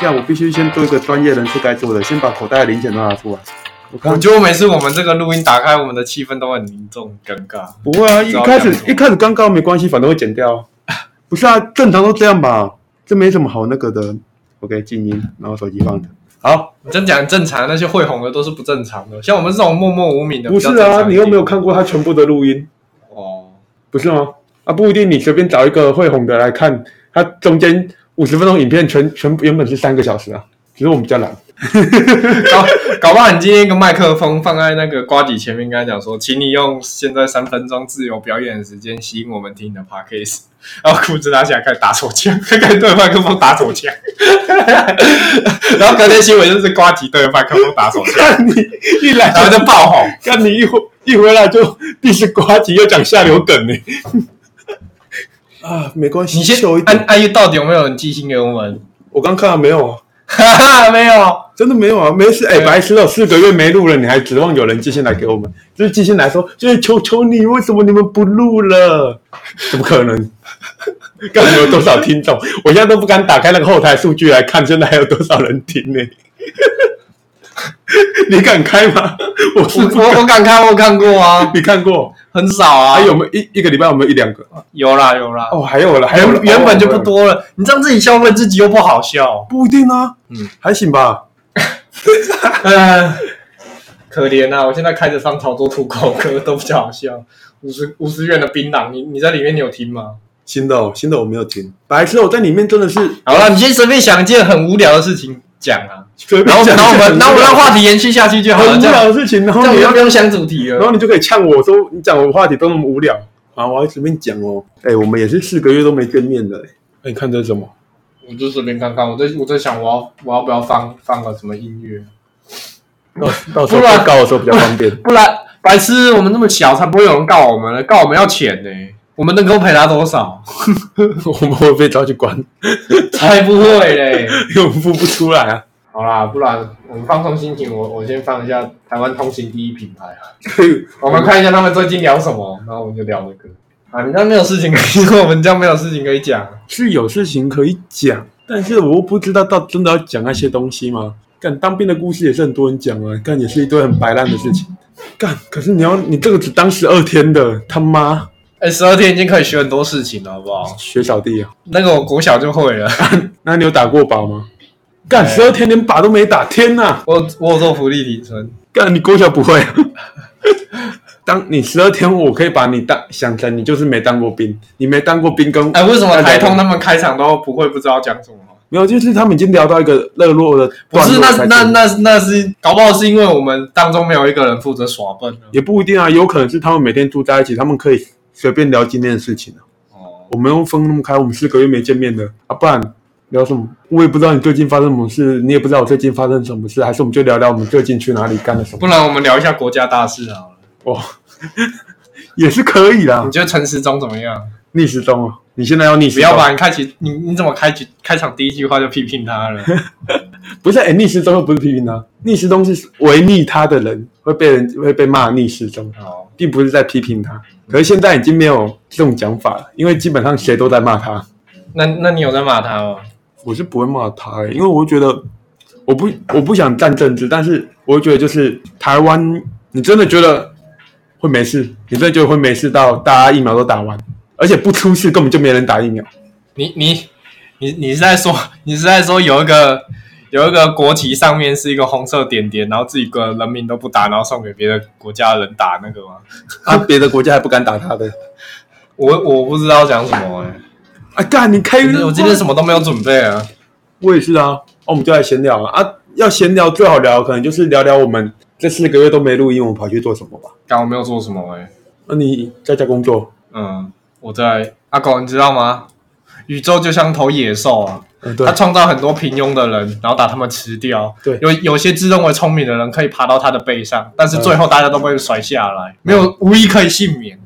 下，我必须先做一个专业人士该做的，先把口袋的零钱都拿出来。我我觉得每次我们这个录音打开，我们的气氛都很凝重、尴尬。不会啊，一开始一开始尴尬没关系，反正会剪掉。不是啊，正常都这样吧，这没什么好那个的。OK，静音，然后手机放着。好，你真讲正常，那些会红的都是不正常的，像我们这种默默无名的，不是啊，你又没有看过他全部的录音，哦。不是吗？啊，不一定，你随便找一个会红的来看，他中间五十分钟影片全全原本是三个小时啊，只是我们比较懒。搞搞不好你今天一个麦克风放在那个瓜底前面，跟他讲说，请你用现在三分钟自由表演的时间吸引我们听你的 podcast，然后裤子拿起来开始打手枪，开始对着麦克风打手枪，然后隔天新闻就是瓜底对着麦克风打手枪，看你一来然后就爆红。看你一回一回来就第十瓜子又讲下流梗呢。啊，没关系，你先秀一点。安安于到底有没有人寄信给我们？我刚看到没有啊？哈哈，没有。真的没有啊，没事。哎、对白痴哦，四个月没录了，你还指望有人寄信来给我们？就是寄信来说，就是求求你，为什么你们不录了？怎么可能？看有多少听众？我现在都不敢打开那个后台数据来看，现在还有多少人听呢？你敢开吗？我是我。我我敢开，我看过啊，你看过？很少啊。还有没有一一个礼拜有没有一两个？有啦有啦，哦，还有了，还有了原原本就不。哦多了，你这样自己消费自己又不好笑。不一定啊，嗯，还行吧。呃，可怜啊！我现在开着上潮州土狗歌都比较好笑。五十五十元的槟榔，你你在里面你有听吗？新的哦，新的我没有听。白痴，我在里面真的是好了，你先随便想一件很无聊的事情讲啊，然后然后我们然后我们让话题延续下去就好了，很无这样聊的事情，然这后你要不用想主题了。然后你就可以呛我说你讲我的话题都那么无聊啊，我还随便讲哦。哎、我们也是四个月都没见面了、哎、你看这是什么？我就随便看看，我在我在想我要我要不要放放个什么音乐，到 到时候告的时候比较方便。不然白痴我们那么小才不会有人告我们呢，告我们要钱呢，我们能够赔他多少？我们会被抓去关，才不会嘞。因为我们付不出来啊。好啦，不然我们放松心情，我我先放一下台湾通行第一品牌啊，可以，我们看一下他们最近聊什么，然后我们就聊这个。啊，你这样没有事情可以说，我们这样没有事情可以讲。是有事情可以讲，但是我又不知道到真的要讲那些东西吗？干当兵的故事也是很多人讲啊，干也是一堆很白烂的事情。干，可是你要你这个只当十二天的，他妈哎，十二天已经可以学很多事情了，好不好？学小弟啊！那个我国小就会了，那你有打过靶吗？干，十二天连靶都没打，天哪！我我有做福利提升。干，你国小不会、啊？当你十二天，我可以把你当想成你就是没当过兵，你没当过兵跟哎，为什么台通他们开场都不会不知道讲什么？没有，就是他们已经聊到一个热络的不是，那那那那是搞不好是因为我们当中没有一个人负责耍笨呢。也不一定啊，有可能是他们每天住在一起，他们可以随便聊今天的事情啊。哦，我们又分那么开，我们四个月没见面的啊，不然聊什么？我也不知道你最近发生什么事，你也不知道我最近发生什么事，还是我们就聊聊我们最近去哪里干了什么？不然我们聊一下国家大事好了。哦，也是可以啦你。觉得陈时中怎么样？逆时钟哦，你现在要逆时钟？不要把你开启，你你怎么开启开场第一句话就批评他了？不是，哎、逆时钟又不是批评他，逆时钟是违逆他的人会被人会被骂逆时钟，哦，并不是在批评他。可是现在已经没有这种讲法了，因为基本上谁都在骂他。那那你有在骂他吗？我是不会骂他、欸，因为我会觉得我不我不想站政治，但是我会觉得就是台湾，你真的觉得会没事？你真的觉得会没事到大家疫苗都打完，而且不出事根本就没人打疫苗？你你你你是在说你是在说有一个有一个国旗上面是一个红色点点，然后自己个人民都不打，然后送给别的国家的人打那个吗？啊，别的国家还不敢打他的。我我不知道讲什么哎、啊，干你开我今天什么都没有准备啊。我也是啊，哦，我们就来闲聊啊啊！要闲聊最好聊的可能就是聊聊我们这四个月都没录音，我们跑去做什么吧？刚我没有做什么哎、那、你在家工作？嗯，我在阿狗，你知道吗？宇宙就像头野兽啊，嗯，对它，创造很多平庸的人，然后把他们吃掉。对有有些自认为聪明的人可以爬到他的背上，但是嗯最后大家都被甩下来，没有无一可以幸免。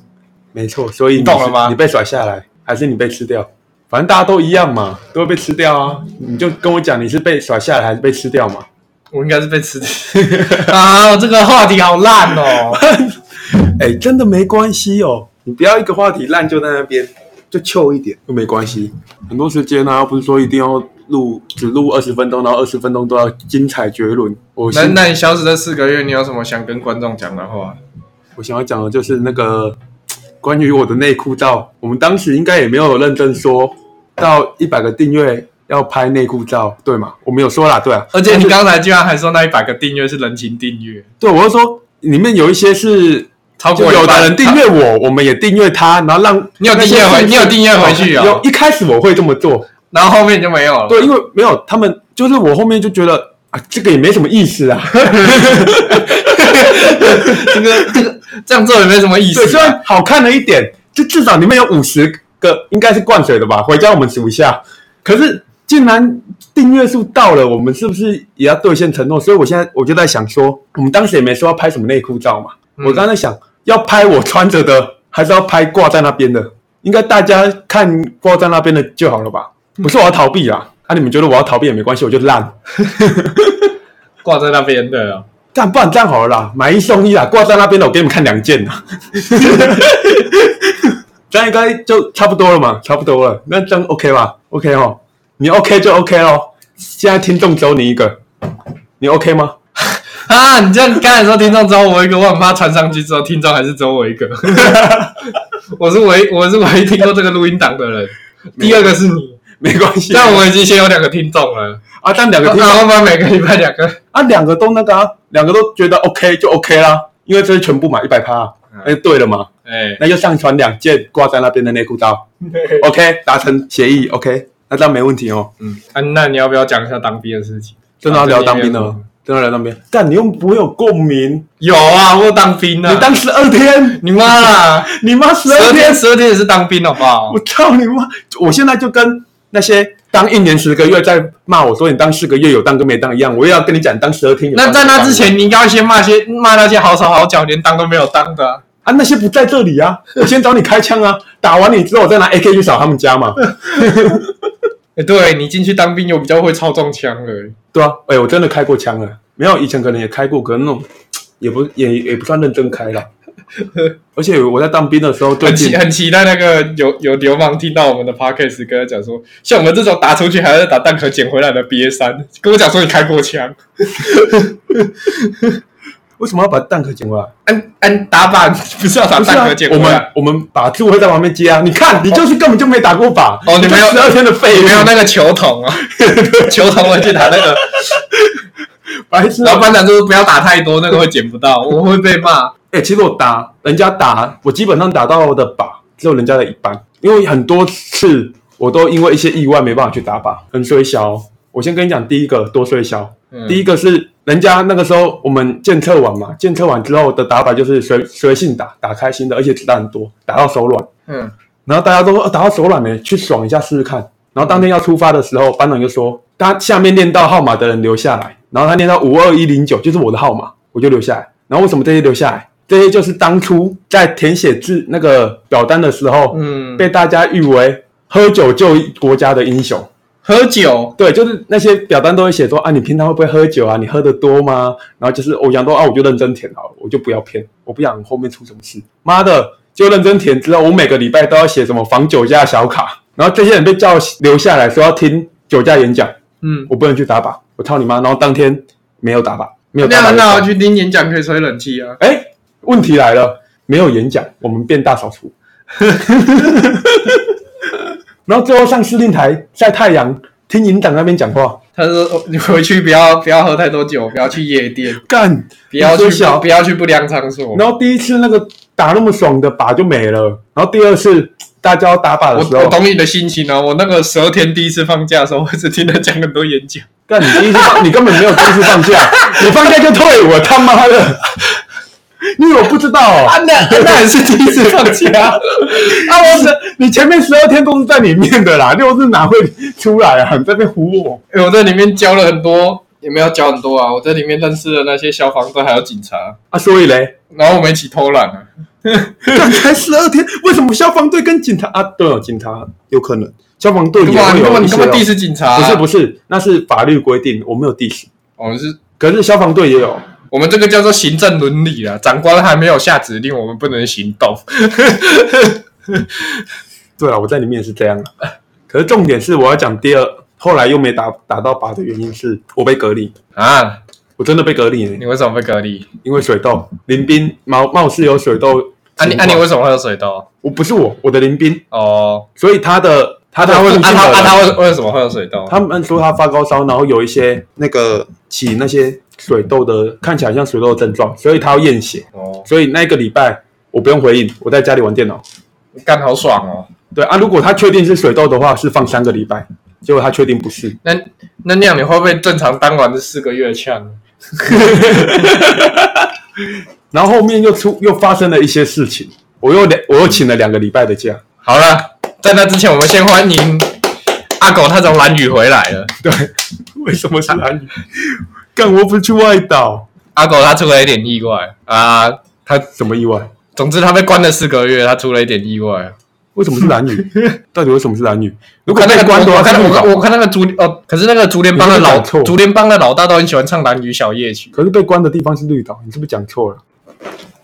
没错，所以你懂了吗你被甩下来，还是你被吃掉？反正大家都一样嘛，都会被吃掉啊！你就跟我讲你是被甩下来还是被吃掉嘛？我应该是被吃掉 啊！这个话题好烂哦。哎、真的没关系哦，你不要一个话题烂就在那边，就糗一点又没关系。很多时间啊，不是说一定要录只录二十分钟，然后二十分钟都要精彩绝伦。我那心那你消失这四个月，你有什么想跟观众讲的话？我想要讲的就是那个关于我的内裤照，我们当时应该也没有认真说到一百个订阅要拍内裤照，对吗？我没有说啦，对啊。而且你刚才居然还说那一百个订阅是人情订阅，对，我是说里面有一些是超过有的人订阅我，我们也订阅他，然后让你有订阅回你有订阅回去哦有一开始我会这么做，然后后面就没有了。对，因为没有他们，就是我后面就觉得啊，这个也没什么意思啊。这个这个这样做也没什么意思对，啊。虽然好看了一点，就至少里面有五十个，应该是灌水的吧？回家我们数一下。可是竟然订阅数到了，我们是不是也要兑现承诺？所以我现在我就在想说，我们当时也没说要拍什么内裤照嘛。嗯我刚才想要拍我穿着的，还是要拍挂在那边的？应该大家看挂在那边的就好了吧？不是我要逃避啊！啊，你们觉得我要逃避也没关系，我就烂。挂在那边的哦，干，不然这样好了啦，买一送一啦，挂在那边的，我给你们看两件啦。这样应该就差不多了嘛，差不多了。那这样 OK 吧？OK 哦，你 OK 就 OK 咯。现在听众只有你一个，你 OK 吗？啊！你这样刚才说听众只有我一个，我很怕传上去之后听众还是只有我一个。我是唯我是唯一听过这个录音档的人，第二个是你，没关系。但我已经先有两个听众了，啊，但两个听众然后把每个礼拜两个，啊，两个都那个啊，两个都觉得 OK 就 OK 啦，因为这是全部嘛，一百趴。哎，对了嘛，哎，那就上传两件挂在那边的内裤照，OK，达成协议，OK，那这样没问题哦。嗯，啊，那你要不要讲一下当兵的事情？真的要聊当兵的吗，真的聊当兵。但你又不会有共鸣，有啊，我有当兵啊，你当十二天，你妈啦，你妈十十二二天天，十二天也是当兵好不好？我？操你妈！我现在就跟那些当一年十个月在骂我说你当四个月有当跟没当一样，我也要跟你讲当十二天有当那在那之前，你应该要先骂些骂那些好手好脚连当都没有当的啊，那些不在这里啊，我先找你开枪啊，打完你之后我再拿 AK 去扫他们家嘛。哎、对你进去当兵又比较会操纵枪了。对啊，哎、我真的开过枪了，没有以前可能也开过，可能那种也不也也不算认真开了。而且我在当兵的时候，很期很期待那个有有流氓听到我们的 podcast 跟他讲说，像我们这种打出去还要打弹壳捡回来的 B A 三，跟我讲说你开过枪，为什么要把蛋壳捡回来？嗯嗯打靶不是要把不是啊弹壳捡，回我们？我们把柱会在旁边接啊。你看，你就是根本就没打过靶哦你没有十二天的废没有那个球筒啊，球筒我去打那个，白痴啊。然后班长说不要打太多，那个会捡不到，我会被骂。哎、其实我打人家打，我基本上打到的靶只有人家的一半，因为很多次我都因为一些意外没办法去打靶，很衰小。我先跟你讲，第一个多衰小，嗯第一个是人家那个时候我们检测完嘛，检测完之后的打法就是随随性打，打开心的，而且子弹很多，打到手软。嗯，然后大家都说、呃打到手软没，去爽一下试试看。然后当天要出发的时候，班长就说，他下面念到号码的人留下来，然后他念到五二一零九，就是我的号码，我就留下来。然后为什么这些留下来？这些就是当初在填写字那个表单的时候，嗯被大家誉为喝酒救国家的英雄。喝酒，对，就是那些表单都会写说啊，你平常会不会喝酒啊？你喝的多吗？然后就是我想说啊，我就认真填好了，我就不要骗，我不想后面出什么事。妈的，就认真填之后，我每个礼拜都要写什么防酒驾小卡，然后这些人被叫留下来说要听酒驾演讲，嗯，我不能去打靶，我操你妈！然后当天没有打靶，没有打靶。那很好，去听演讲可以吹冷气啊。哎，问题来了，没有演讲，我们变大扫除。然后最后上司令台晒太阳，听营长那边讲话，他说哦你回去不要不要喝太多酒，不要去夜店，干，不要去小不要去不良场所。然后第一次那个打那么爽的靶就没了，然后第二次大家要打靶的时候，我我懂你的心情啊！我那个十二天第一次放假的时候，我只听他讲很多演讲。但你第一次放，你根本没有第一次放假，你放假就退我，他妈的！你以为我不知道哦？啊，那 那也是第一次放假。啊，我是你前面十二天都是在里面的啦，六日哪会出来啊？你在那边唬我？哎我在里面教了很多，也没有教很多啊。我在里面认识了那些消防队还有警察，啊，所以嘞，然后我们一起偷懒啊。干才十二天，为什么消防队跟警察啊都有警察？有可能消防队也哇，你根会有一些、哦本你根本。地是警察、啊？不是不是，那是法律规定，我没有地址，我们是，可是消防队也有。我们这个叫做行政伦理啊。长官还没有下指令，我们不能行动。对啊，我在里面也是这样啊。可是重点是我要讲第二后来又没打打到靶的原因是我被隔离，啊，我真的被隔离了，你为什么被隔离？因为水痘，林斌貌貌似有水痘啊你啊你为什么会有水痘？我不是我，我的林斌，哦，所以他的他的他他啊他为为什么会有水痘？他们说他发高烧，然后有一些那个起那些水痘的，看起来像水痘的症状，所以他要验血。哦，所以那个礼拜我不用回应，我在家里玩电脑。干好爽哦。对啊，如果他确定是水痘的话，是放三个礼拜。结果他确定不是，那那那样你会不会正常当完这四个月呛？然后后面又出又发生了一些事情，我又两我又请了两个礼拜的假。好了，在那之前，我们先欢迎阿狗，他从蓝雨回来了。对，为什么是蓝屿？干，我不是去外岛，阿狗他出了一点意外啊，他什么意外？总之他被关了四个月，他出了一点意外。为什么是男女？到底为什么是男女？如果被关的话，我看我我看那个竹哦，可是那个竹联帮的老竹联帮的老大都很喜欢唱蓝屿小夜曲可是被关的地方是绿岛，你是不是讲错了？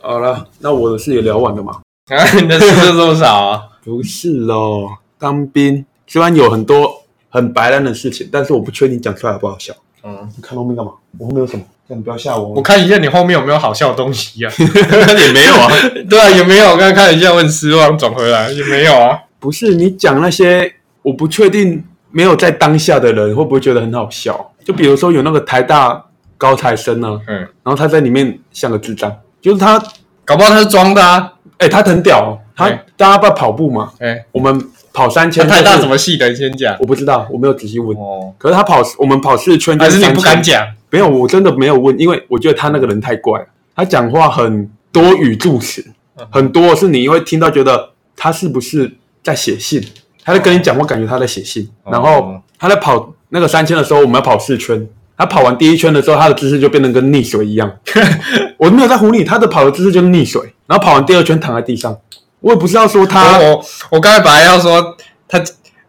好了，那我的事也聊完了嘛？啊，你的事就这么少啊？不是哦，当兵虽然有很多很白烂的事情，但是我不确定讲出来好不好笑。嗯，你看后面干嘛？我后面有什么？叫你不要吓我。我看一下你后面有没有好笑的东西啊？也没有啊。对啊，也没有。我刚刚看一下，我很失望，转回来也没有啊。不是你讲那些，我不确定没有在当下的人会不会觉得很好笑。就比如说有那个台大高材生呢、嗯，然后他在里面像个智障，就是他，搞不好他是装的啊。哎、他很屌、哦，他哎大家不跑步嘛，哎，我们跑三千、他太大就是什么戏的？你先讲。我不知道，我没有仔细问。哦，可是他跑，我们跑四圈就还是你不敢？讲？没有，我真的没有问，因为我觉得他那个人太怪了，他讲话很多语助词，嗯很多是你会听到觉得他是不是在写信，他在跟你讲话，感觉他在写信。哦然后他在跑那个三千的时候，我们要跑四圈，他跑完第一圈的时候，他的姿势就变得跟溺水一样。我没有在唬你，他的跑的姿势就是溺水，然后跑完第二圈躺在地上。我也不是要说他，我我我刚才本来要说他，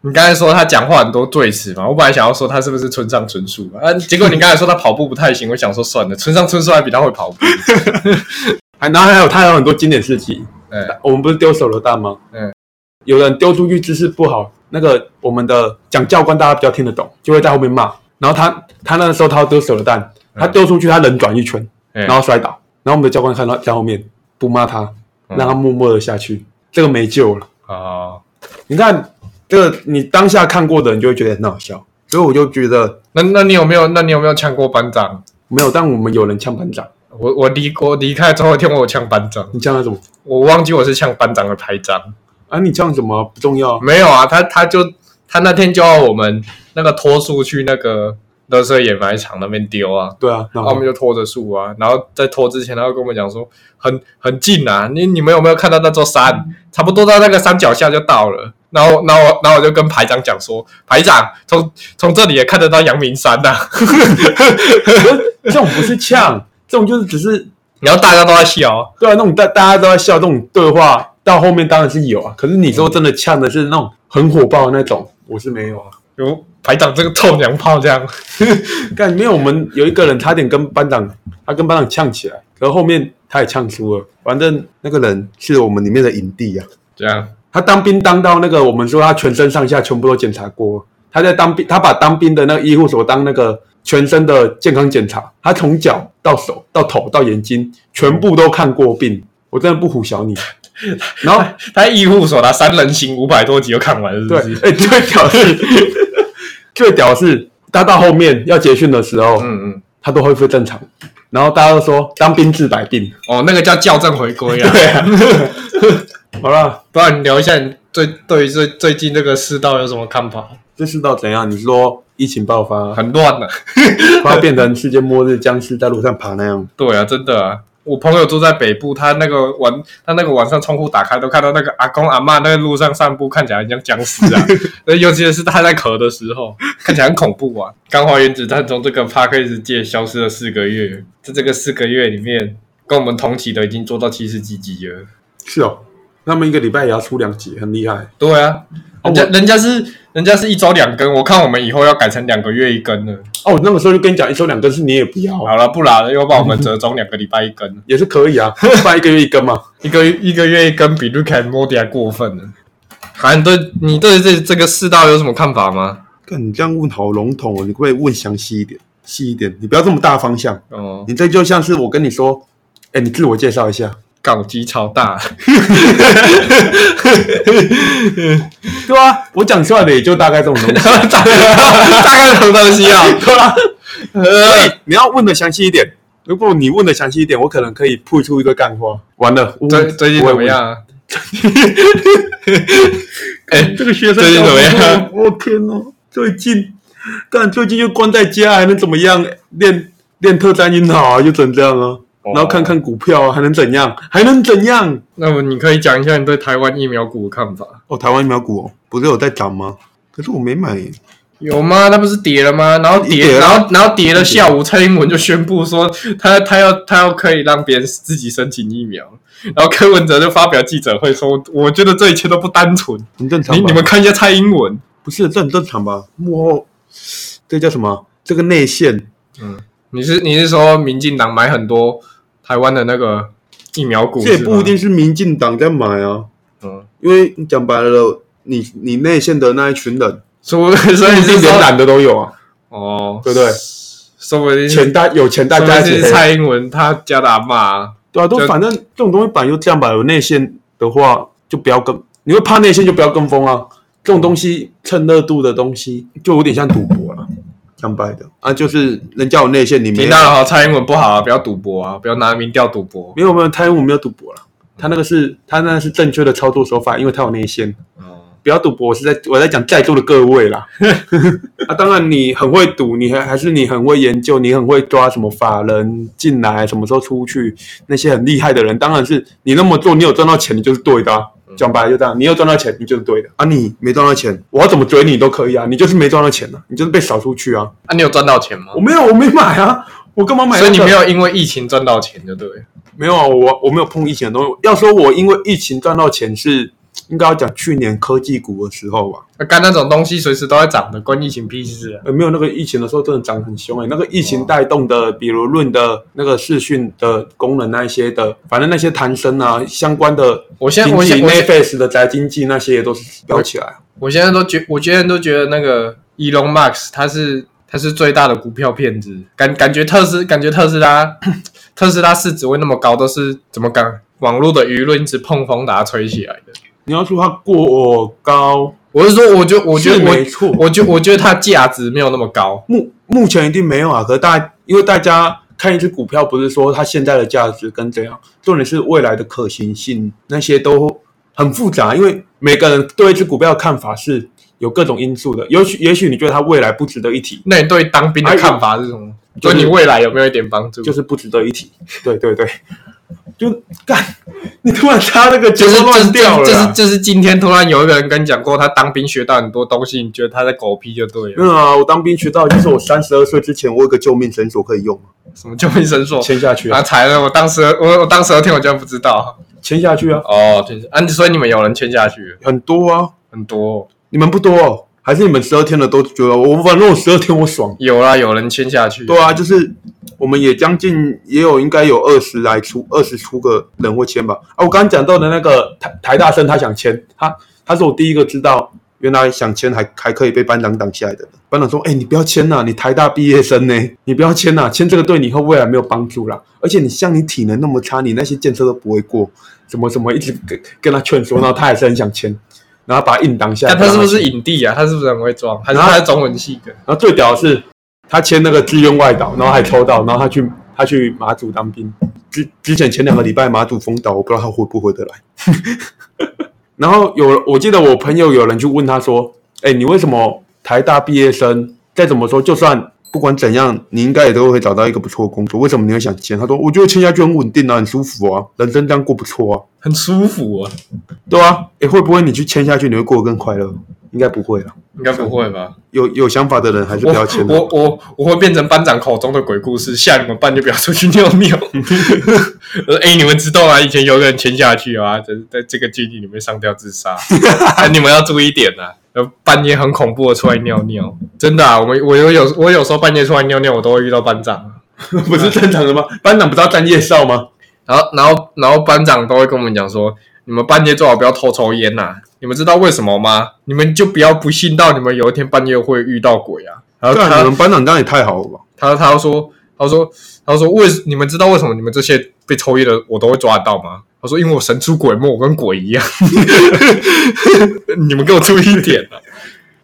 你刚才说他讲话很多赘词嘛，我本来想要说他是不是村上春树啊，结果你刚才说他跑步不太行，我想说算了，村上春树还比他会跑步。还然后还有他还有很多经典事迹。嗯我们不是丢手榴弹吗？嗯，有人丢出去姿势不好，那个我们的讲教官大家比较听得懂，就会在后面骂。然后他他那个时候他要丢手榴弹，他丢出去他人转一圈，嗯然后摔倒，然后我们的教官看到在后面不骂他，嗯让他默默的下去，这个没救了。啊，你看这个你当下看过的人就会觉得很好笑，所以我就觉得那那你有没有那你有没有呛过班长？没有，但我们有人呛班长，我我离我离开之后一天，我有呛班长，你呛他什么？我忘记我是呛班长的排长。啊，你呛什么不重要啊，没有啊，他他就他那天就要我们那个拖书去那个垃圾掩埋场那边丢啊，对啊，然后我们就拖着树啊，然后在拖之前，他会跟我们讲说很很近啊，你你们有没有看到那座山？差不多到那个山脚下就到了。然后，然后我，然后我就跟排长讲说，排长从从这里也看得到阳明山呐、这种不是呛，这种就是只是然后大家都在笑，对啊，那种大大家都在笑，这种对话到后面当然是有啊。可是你说真的呛的是那种很火爆的那种，我是没有啊。有排长这个臭娘炮这样。干，没有我们有一个人差点跟班长，他跟班长呛起来，可是后面他也呛输了。反正那个人是我们里面的影帝啊，这样，他当兵当到那个，我们说他全身上下全部都检查过。他在当兵，他把当兵的那个医护所当那个全身的健康检查，他从脚到手到头到眼睛全部都看过病。我真的不唬小你。然后他医护所拿三人行五百多集就看完了，是不对，是？哎、最屌是，最屌是，他到后面要结训的时候，嗯嗯，他都恢复正常。然后大家都说当兵治百病。哦，那个叫校正回归啊。对啊，好了，不然你聊一下你最对于最最近这个世道有什么看法？这世道怎样？你说疫情爆发，很乱的、快要变成世界末日，僵尸在路上爬那样。对啊，真的啊。我朋友住在北部，他那个晚，他那个晚上窗户打开，都看到那个阿公阿嬷那个路上散步，看起来很像僵尸啊。呃 尤其是他在咳的时候，看起来很恐怖啊。刚化原子弹从这个 p a r k a s 界消失了四个月，在这个四个月里面，跟我们同期的已经做到七十几集了。是哦，他们一个礼拜也要出两集，很厉害。对啊，人家哦人家是人家是一周两更，我看我们以后要改成两个月一更了。哦，那个时候就跟你讲，一周两更是你也不要，好了，不然了，又把我们折中两个礼拜一更，也是可以啊，不然一个月一更嘛。一个一个月一更比 and Morty 还过分呢。韩对你对这这个世道有什么看法吗？看你这样问好笼统哦，你可不可以问详细一点、细一点？你不要这么大方向。哦，你这就像是我跟你说，哎，你自我介绍一下。港机超大，对啊，我讲出来的也就大概这种东西。大概这种东西啊？对啊，所以你要问的详细一点。如果你问的详细一点，我可能可以铺出一个干货。完了，最最近怎么样？哎，这个学生最近怎么样？我天哦，最近，但最近又关在家，还能怎么样？练练特战英豪啊，就整这样啊。然后看看股票啊，还能怎样？还能怎样？那么你可以讲一下你对台湾疫苗股的看法。哦，台湾疫苗股哦，不是有在涨吗？可是我没买耶。有吗？那不是跌了吗？然后跌，然后然后跌了。下午蔡英文就宣布说，他他要他要可以让别人自己申请疫苗。然后柯文哲就发表记者会说，我觉得这一切都不单纯，很正常。你你们看一下蔡英文，不是这很正常吧？幕后这叫什么？这个内线。嗯，你是你是说民进党买很多台湾的那个疫苗股？这也不一定是民进党在买啊。嗯，因为你讲白了，你你内线的那一群人。所 所以是连懒的都有啊，哦，对不对？说不定钱大有钱大家是蔡英文他家的阿妈，对啊，都反正这种东西本来就这样吧。有内线的话就不要跟，你会怕内线就不要跟风啊。这种东西蹭热度的东西就有点像赌博了，讲白的啊，就是人家有内线，你没。听到了，蔡英文不好啊，不要赌博啊，不要拿民调赌博。没有没有，蔡英文没有赌博了，他那个是他那是正确的操作手法，因为他有内线。不要赌博，我是在我在讲在座的各位啦。啊，当然你很会赌，你还还是你很会研究，你很会抓什么法人进来，什么时候出去，那些很厉害的人，当然是你那么做，你有赚到钱，你就是对的。讲白了就这样，你有赚到钱，你就是对的。啊，你没赚到钱，我要怎么追你都可以啊，你就是没赚到钱呢，你就是被扫出去啊。啊，你有赚到钱吗？我没有，我没买啊，我干嘛买？所以你没有因为疫情赚到钱，就对。没有啊，我我没有碰疫情的东西。要说我因为疫情赚到钱是。应该要讲去年科技股的时候吧，干那种东西随时都在涨的，关疫情屁事啊！没有那个疫情的时候真的涨很凶哎，那个疫情带动的，比如论的那个视讯的功能那一些的，反正那些谈生啊相关的，我现在我现 Netflix 的宅经济那些也都是飙起来。我现在都觉，我现在都觉得那个 Elon Musk 他是他是最大的股票骗子，感感觉特斯感觉特斯拉 特斯拉市值会那么高，都是怎么讲？网络的舆论一直碰风把它吹起来的。你要说它过高，我是说，我就我觉得没错，我就我觉得它价值没有那么高。目目前一定没有啊，可是大因为大家看一只股票，不是说它现在的价值跟怎样，重点是未来的可行性，那些都很复杂。因为每个人对一只股票的看法是有各种因素的。也许也许你觉得它未来不值得一提，那你对当兵的看法是什么？对你未来有没有一点帮助？就是不值得一提。对对对。就干，你突然插那个就是乱掉了。就是就是今天突然有一个人跟你讲过，他当兵学到很多东西，你觉得他在狗屁就对了。嗯啊，我当兵学到就是我三十二岁之前，我有个救命绳索可以用。什么救命绳索？签下去啊！踩了，我当时我我当时天我居然不知道，签下去啊！哦，签啊！所以你们有人签下去？很多啊，很多。你们不多。还是你们十二天的都觉得我反正我十二天我爽有啦，有人签下去。对啊，就是我们也将近也有应该有二十来出二十出个人会签吧。啊，我刚刚讲到的那个台台大生他想签，他他是我第一个知道原来想签还还可以被班长挡下来的。班长说：“哎，你不要签呐，你台大毕业生呢，你不要签呐，签这个对你以后未来没有帮助啦。而且你像你体能那么差，你那些建设都不会过，怎么怎么一直跟跟他劝说，然后他还是很想签。”然后把他硬挡下来。他是不是影帝啊？他是不是很会装？还是他是中文系的？然后最屌的是，他签那个志愿外岛，然后还抽到，然后他去他去马祖当兵。之之前前两个礼拜马祖封岛，我不知道他回不回得来。然后有我记得我朋友有人去问他说：“哎，你为什么台大毕业生再怎么说，就算不管怎样，你应该也都会找到一个不错的工作？为什么你会想签？”他说：“我觉得签下去很稳定啊，很舒服啊，人生这样过不错啊，很舒服啊。”对啊，哎，会不会你去签下去，你会过得更快乐？应该不会了，应该不会吧？有有想法的人还是不要签。我我我会变成班长口中的鬼故事，吓你们班就不要出去尿尿。哎，你们知道吗？以前有个人签下去啊，在在这个基地里面上吊自杀。你们要注意点呐，半夜很恐怖的出来尿尿，真的啊！我们我有有我有时候半夜出来尿尿，我都会遇到班长，不是正常的吗？班长不是要站夜哨吗？然后然后然后班长都会跟我们讲说。你们半夜最好不要偷抽烟呐、你们知道为什么吗？你们就不要不信到你们有一天半夜会遇到鬼啊。然后干你们班长这样也太好了吧？他他说他说他说为你们知道为什么你们这些被抽烟的我都会抓得到吗？他说因为我神出鬼没，我跟鬼一样。你们给我注意一点啊！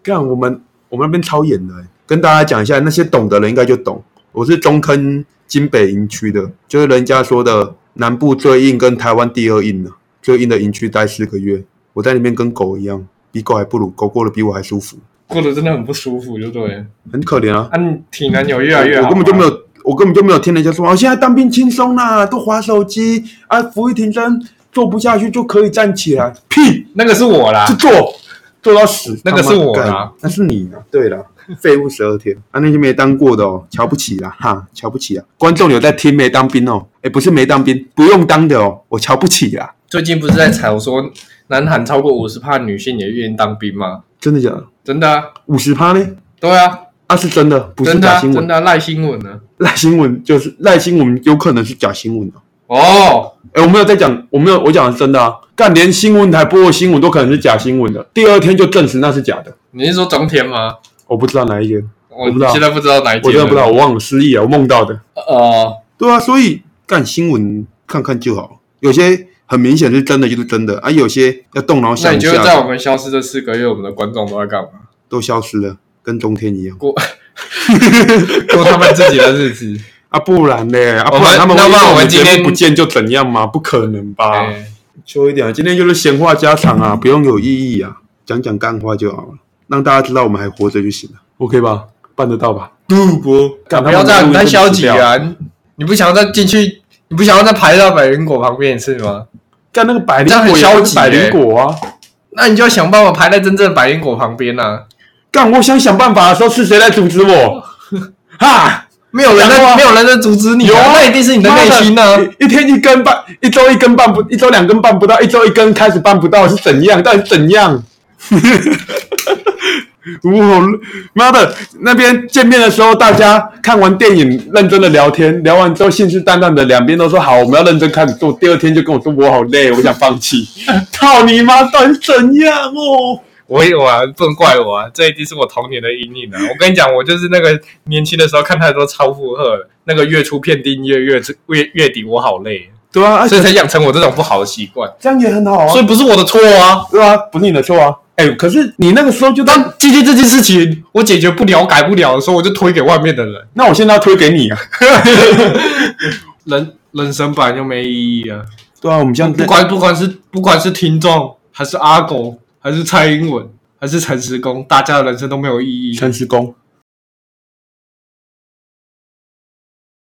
干我们我们那边超严的、欸，跟大家讲一下，那些懂的人应该就懂。我是中坑金北营区的，就是人家说的南部最硬跟台湾第二硬的，最硬的营区待四个月，我在里面跟狗一样，比狗还不如，狗过得比我还舒服，过得真的很不舒服，就对。很可怜啊。啊，你体能有越来越好，我根本就没有，我根本就没有听人家说，哦，现在当兵轻松啦，都划手机啊，服役挺身做不下去就可以站起来，屁，那个是我啦就，做做到死，那个是我啦那是你呢，对了。废物十二天啊！那些没当过的哦，瞧不起啦，哈，瞧不起啊！观众有在听没当兵哦？哎，不是没当兵，不用当的哦，我瞧不起啦，最近不是在吵说南韩超过五十趴女性也愿意当兵吗？真的假的？真的啊，五十趴呢？对啊，啊，是真的，不是真的、啊、假新闻。真的啊赖新闻呢。赖新闻就是赖新闻，有可能是假新闻哦。哦，哎，我没有在讲，我没有，我讲的是真的啊！干，连新闻台播的新闻都可能是假新闻的，第二天就证实那是假的。你是说中天吗？我不知道哪一间，我我不知道现在不知道哪一间，我真的不知道，我忘了，失忆了，我梦到的。哦，对啊，所以干新闻看看就好，有些很明显是真的就是真的啊，有些要动脑那想一下你觉得在我们消失这四个月，我们的观众都在干嘛？都消失了，跟冬天一样过过他们自己的日子。啊，不然呢？啊，不然他们那不然我们今天不见就怎样吗？不可能吧？哎说一点啊，今天就是闲话家常啊，不用有意义啊，讲讲干话就好了，让大家知道我们还活着就行了，OK 吧？办得到吧？不不，干不要这样太消极！啊！你你不想要再进去，你不想要再排到百灵果旁边一次吗？干那个百灵果消极百灵欸果啊！那你就要想办法排在真正的百灵果旁边啊！干，我想想办法的时候，是谁来阻止我？哈！没有人在，没有人在阻止你、有啊那一定是你的内心啊！一一天一根半，一周一根半不，一周两根半不到，一周一根开始办不到是怎样？到底是怎样？我妈的，那边见面的时候，大家看完电影，认真的聊天，聊完之后信誓旦旦的，两边都说好，我们要认真开始做。第二天就跟我说我好累，我想放弃。操你妈，到底是怎样哦？我有啊，不能怪我啊，这一定是我童年的阴影啊！我跟你讲，我就是那个年轻的时候看太多超负荷了，那个月初片订阅，月月月底我好累，对啊，所以才养成我这种不好的习惯。这样也很好啊，所以不是我的错啊！对啊，不是你的错啊。哎、可是你那个时候就当，今天这件事情我解决不了、改不了的时候，我就推给外面的人。那我现在要推给你啊。人人生本来就没意义啊！对啊，我们这样不管不管是不管是听众，还是阿狗，还是蔡英文，还是陈时工，大家的人生都没有意义。陈时工，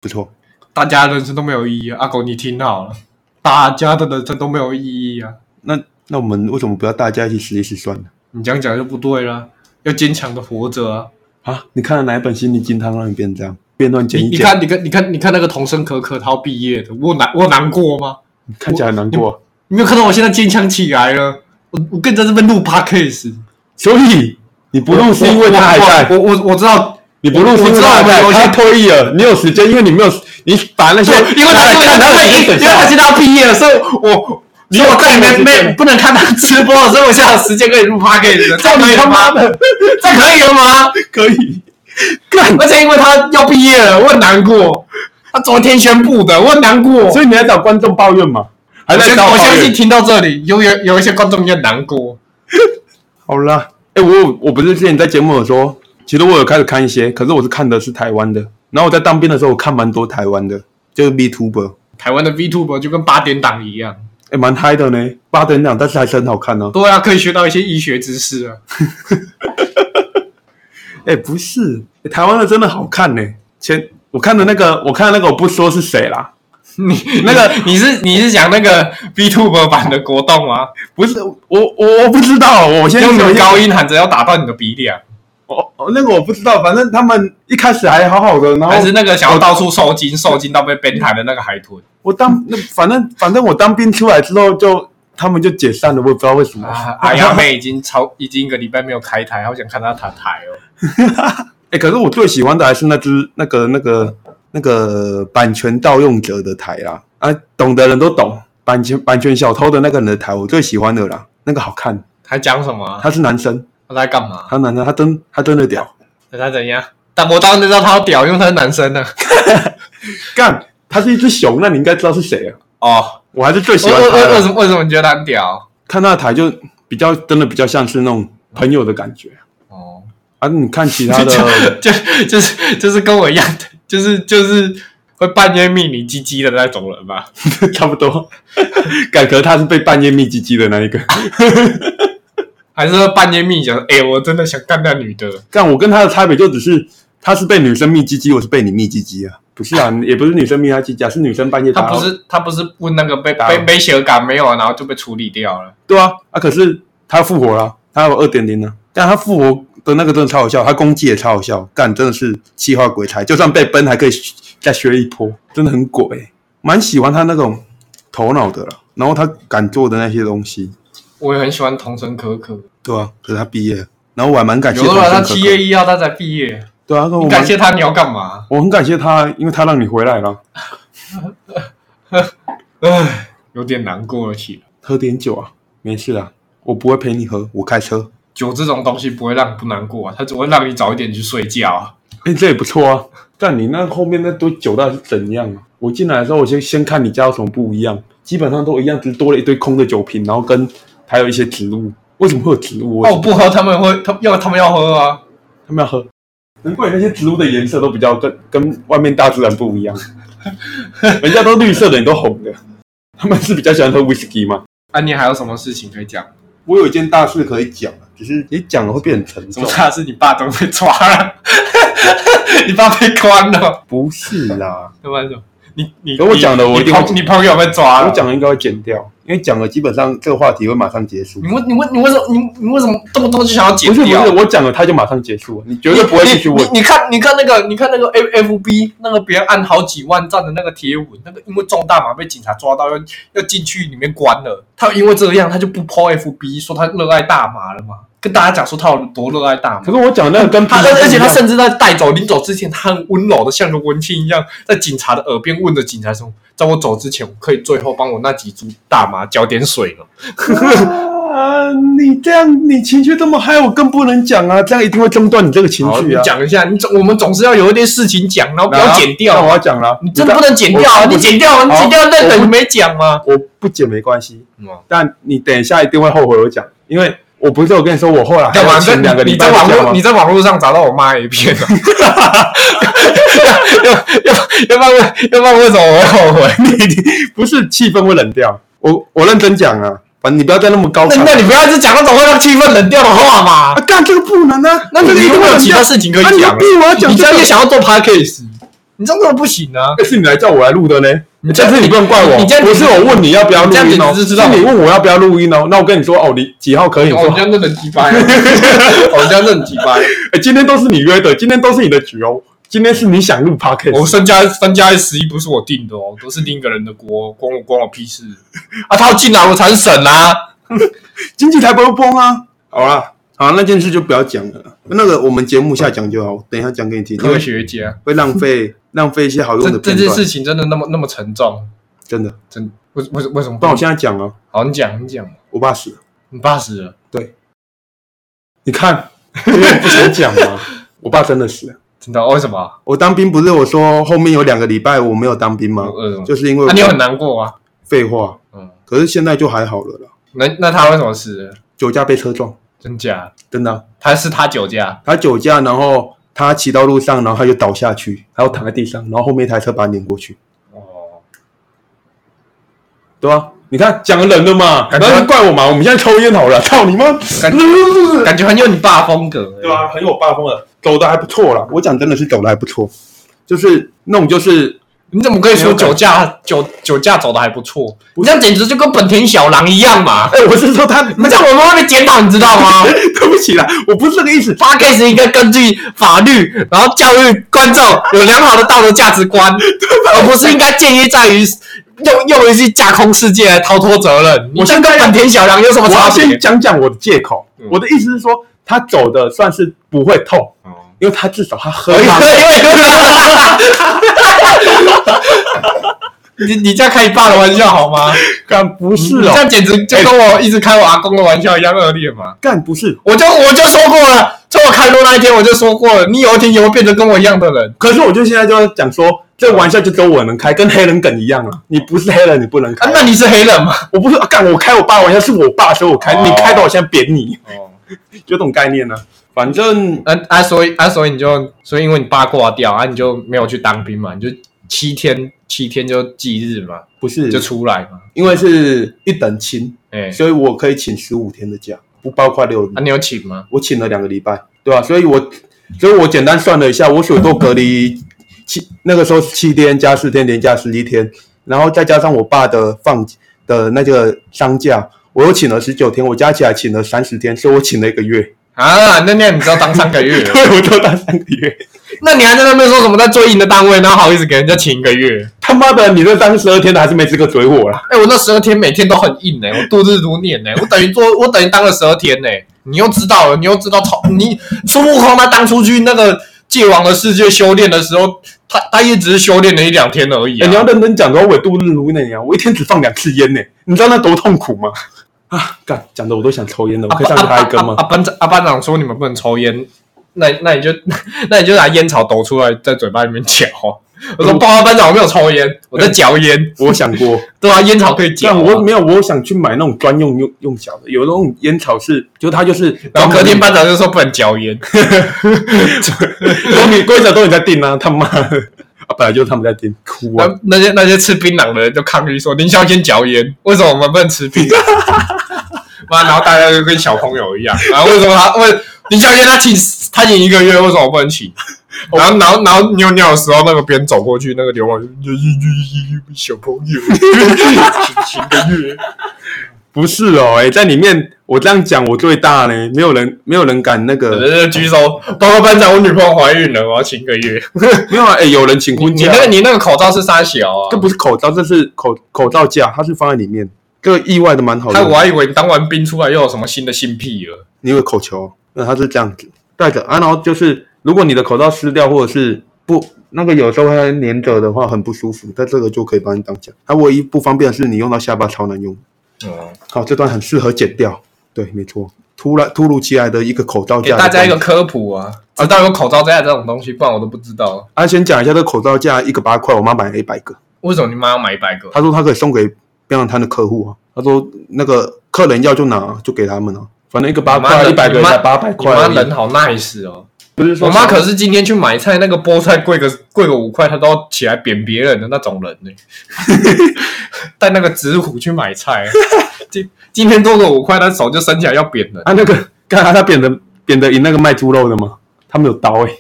不错。大家的人生都没有意义啊！阿狗，你听好了，大家的人生都没有意义啊！那那我们为什么不要大家一起死一死算了？你这样讲就不对了，要坚强的活着啊！啊，你看了哪一本心灵鸡汤让你变这样？变乱剪一剪，你你看，你看，你看，你看那个童声可可，他要毕业的，我有难我有难过吗？看起来很难过。你没有看到我现在坚强起来了？我我跟你在这边录 podcast，所以你不录是因为他还在，我我我我知道，你不录是因为他还在，他退役了，你有时间，因为你没有，你把那些因为他因为他的他因为。他现在要毕业了，所以我。你我再也没空的时间没不能看他直播了，所以我现在有时间可以录 podcast 了，这样可以他妈吗？的，这可以了吗？可以干，而且因为他要毕业了，我很难过。他昨天宣布的，我很难过。所以你来找观众抱怨嘛？还我相在？我相信听到这里，有有有一些观众也很难过。好啦，哎、我我不是之前在节目有说，其实我有开始看一些，可是我是看的是台湾的。然后我在当兵的时候，我看蛮多台湾的，就是 VTuber，台湾的 VTuber 就跟八点档一样，哎，蛮嗨的呢，八点档，但是还是很好看呢、对啊，可以学到一些医学知识啊。哎、不是，诶台湾的真的好看呢。前我看的那个，我看的那个，我不说是谁啦，你那个你是你是讲那个 VTuber 版的国栋吗？不是我我我不知道，我先用你的高音喊着要打断你的鼻梁，哦哦，那个我不知道，反正他们一开始还好好的，然后还是那个想要到处受惊、受惊到被编台的那个海豚我当那反正反正我当兵出来之后就他们就解散了，我也不知道为什么。啊？阿亚妹已经超已经一个礼拜没有开台，好想看她塔台哦。哎、可是我最喜欢的还是那只那个那个那个版权盗用者的台啦，啊，懂的人都懂，版权版权小偷的那个人的台，我最喜欢的啦，那个好看。他讲什么啊？他是男生，他在干嘛？他男生，他真他真的屌，他怎样？但我当然知道他好屌，因为他是男生呢。干，他是一只熊，那你应该知道是谁啊？哦，我还是最喜欢为为什么为什么你觉得他很屌？看他的台就比较真的比较像是那种朋友的感觉哦，啊。你看其他 就的，就就是就是跟我一样的，就是就是会半夜密你鸡鸡的那种人吧。差不多。改革他是被半夜密唧唧的那一个。还是会半夜密讲，哎、我真的想干那女的。干，我跟他的差别就只是他是被女生密唧唧，我是被你密唧唧啊。不是啊，也不是女生密他唧唧啊，是女生半夜他不是他不是问那个被打被被血感没有，然后就被处理掉了。对啊啊，可是他复活了，他有二点零呢。但他复活的那个真的超好笑，他攻击也超好笑，干真的是气化鬼才，就算被崩还可以再学一波，真的很鬼。蛮喜欢他那种头脑的了，然后他敢做的那些东西，我也很喜欢童声可可，对啊。可是他毕业了，然后我还蛮感谢他童声可可七月一号他才毕业，对啊，感谢他你要干嘛？我很感谢他，因为他让你回来了，唉，有点难过了起来。喝点酒啊，没事啊，我不会陪你喝，我开车。酒这种东西不会让你不难过啊，它只会让你早一点去睡觉啊。哎、这也不错啊。但你那后面那堆酒到底是怎样啊？我进来的时候，我先先看你家有什么不一样，基本上都一样，只是多了一堆空的酒瓶，然后跟还有一些植物。为什么会有植物？哦，我不喝他们会，他要他们要喝啊。他们要喝，难怪那些植物的颜色都比较跟跟外面大自然不一样，人家都绿色的，你都红的。他们是比较喜欢喝 whisky 吗？啊，你还有什么事情可以讲？我有一件大事可以讲，只是你讲了会变很沉重什么。大事？你爸都被抓了，你爸被关了，不是啦，对吧？你你跟我讲的我一定会你朋友被抓了。我讲的应该会剪掉，因为讲了基本上这个话题会马上结束你。问你问你为什么你你为什么动不动就想要剪不是不掉？是，我讲了他就马上结束了，你绝对不会继续问你。看，你看那个，你看那个 F F B 那个别人按好几万赞的那个贴文，那个因为中大麻被警察抓到，要要进去里面关了。他因为这样，他就不 po F B 说他热爱大麻了嘛，跟大家讲说他有多热爱大麻可。是我讲的那个跟他而且他甚至在带走临走之前，他很温柔的，像个文青一样，在警察的耳边问着警察说：“在我走之前，我可以最后帮我那几株大麻浇点水吗啊，你这样你情绪这么嗨，我更不能讲啊，这样一定会中断你这个？”情绪啊。讲一下，你总我们总是要有一点事情讲，然后不要剪掉那我要讲了，你真的不能剪掉啊！你剪掉，你剪掉那等于没讲吗？我不剪没关系，嗯但你等一下一定会后悔我讲，因为我不是我跟你说我后来还干嘛？要在请两个礼你在网络你在网络上找到我妈 A 片了？要要要不然为要不然为什么我会后悔？你不是气氛会冷掉，我我认真讲啊，反正你不要再那么高那产。那你不要一直讲那种会让气氛冷掉的话嘛啊，。干这个不能啊，那这个一定会有其他事情可以讲啊啊你逼我要讲你这这个样也想要做 podcast，你这样真的不行啊！这是你来叫我来录的呢。你这次你不用怪我，你这样不是我问你要不要录音哦，是知道你问我要不要录音哦。那我跟你说哦，你几号可以？我们这样真的很鸡掰，我们这样真的很鸡掰。哎，今天都是你约的，今天都是你的局哦。今天是你想录 podcast，我三加三加一十一不是我定的哦，都是另一个人的锅，关我关我屁事 啊！他要进来我才审啊！经济台不会崩啊。好啦，好，那件事就不要讲了。那个我们节目下讲就好，等一下讲给你听，因科为学家，会浪费 浪费一些好用这的这件事，情真的那么那么沉重？真的。真为为为什么？不然我现在讲啊，好，你讲你讲，我爸死了，你爸死了，你看，因为不想讲嘛。我爸真的死了。真的？为什么？我当兵不是我说后面有两个礼拜我没有当兵吗？为什么？就是因为那你有很难过啊？废话，嗯，可是现在就还好了啦。那那他为什么死了？酒驾被车撞，真假？真的。啊、他是他酒驾，他酒驾，然后他骑到路上，然后他就倒下去，然后躺在地上，然后后面一台车把他碾过去，哦，对啊、你看讲人了嘛，感觉然后就怪我嘛，我们现在抽烟好了，操你妈！感感觉很有你爸风格，对啊，很有霸风的，走的还不错啦。我讲真的是走的还不错，就是那种就是你怎么可以说酒驾酒酒驾走的还不错？你这样简直就跟本田小狼一样嘛！哎、我是说他，你们这样我们会被检讨，你知道吗 对不起啦，我不是这个意思。p 可 d 应该根据法律，然后教育观众有良好的道德价值观，而不是应该建议在于 用用一些架空世界来逃脱责任。我先跟本田小狼有什么我先差别？讲讲我的借口，嗯我的意思是说，他走的算是不会痛，哦因为他至少他喝哎到，你你这样开你爸的玩笑好吗？干不是哦你这，样简直就跟我一直开我阿公的玩笑一样恶劣嘛！干不是。我就我就说过了，从我开录那一天我就说过了，你有一天也会变成跟我一样的人。可是我就现在就要讲说，这玩笑就只有我能开，跟黑人梗一样啊！你不是黑人，你不能开。啊，那你是黑人吗？我不是啊干，我开我爸玩笑是我爸，所以我开。哦你开的我现在扁你，哦，就这种概念呢、反正啊啊，所以啊，所以你就所以因为你爸挂掉啊，你就没有去当兵嘛，你就七天七天就忌日嘛，不是就出来嘛。因为是一等亲，哎、所以我可以请十五天的假，不包括六日。啊，你有请吗？我请了两个礼拜，对吧、所以我，所以我简单算了一下，我所做隔离七那个时候是七天加四天，连假十一天，然后再加上我爸的放的那个丧假，我又请了十九天，我加起来请了三十天，所以我请了一个月，啊，那那你知道当三个月，对，我都当三个月。那你还在那边说什么在追营的单位，然后好意思给人家请一个月？他妈的，你这当十二天的还是没资格追我啦！哎、我那十二天每天都很硬呢、我度日如年呢、我等于做，我等于当了十二天呢、你又知道了，你又知道超你孙悟空他当初去那个界王的世界修炼的时候，他他也只是修炼了一两天而已、你要认真讲的话，我也度日如年啊！我一天只放两次烟呢，你知道那多痛苦吗？啊，干，讲的我都想抽烟了，我可以上去拍一根吗啊？班长啊班长说你们不能抽烟，那那你就 那你就拿烟草抖出来，在嘴巴里面嚼。我说报告班长，我没有抽烟，我在嚼烟。我想过，对啊，烟草可以嚼、我没有，我想去买那种专用用用嚼的，有那种烟草是，就它就是，然后隔天班长就说不能嚼烟。都你规则都你在定啊，他妈的啊，本来就是他们在定，哭啊！那那些那些吃槟榔的人就抗议说：“林孝先嚼烟，为什么我们不能吃槟榔？” 妈，然后大家就跟小朋友一样，然后为什么他问林孝先他请他请一个月，为什么我不能请？然后然后然后尿尿的时候，那个边走过去，那个流氓就小朋友请请个月，不是哦，哎，在里面我这样讲，我最大呢，没有人没有人敢那个，举手，报告班长，我女朋友怀孕了，我要请个月。没有啊，哎，有人请婚假你那，个你那个口罩是沙小啊这？不是口罩，这是口口罩架，它是放在里面，这个意外的蛮好他我用。还以为你当完兵出来又有什么新的新癖了。你有口球，那它是这样子戴着啊，然后就是如果你的口罩湿掉或者是不那个有时候它粘着的话，很不舒服，但这个就可以帮你挡下。它唯一不方便的是你用到下巴超难用。哦，好，这段很适合剪掉。对，没错，突然突如其来的一个口罩给架，大家一个。科普啊，知道有口罩架这种东西，不然我都不知道。啊，先讲一下这个口罩架，一个八块，我妈买了一百个。为什么你妈要买一百个？她说她可以送给槟榔摊的客户啊。她说那个客人要就拿，就给他们啊。反正一个八块，一百个你妈才八百你妈块。人好 nice 哦。不是说我妈可是今天去买菜，那个菠菜贵个贵个五块，她都要起来扁别人的那种人呢。带那个纸虎去买菜，今今天多个五块，她手就伸起来要扁人。啊，那个刚才她扁的扁的赢那个卖猪肉的吗？他没有刀哎、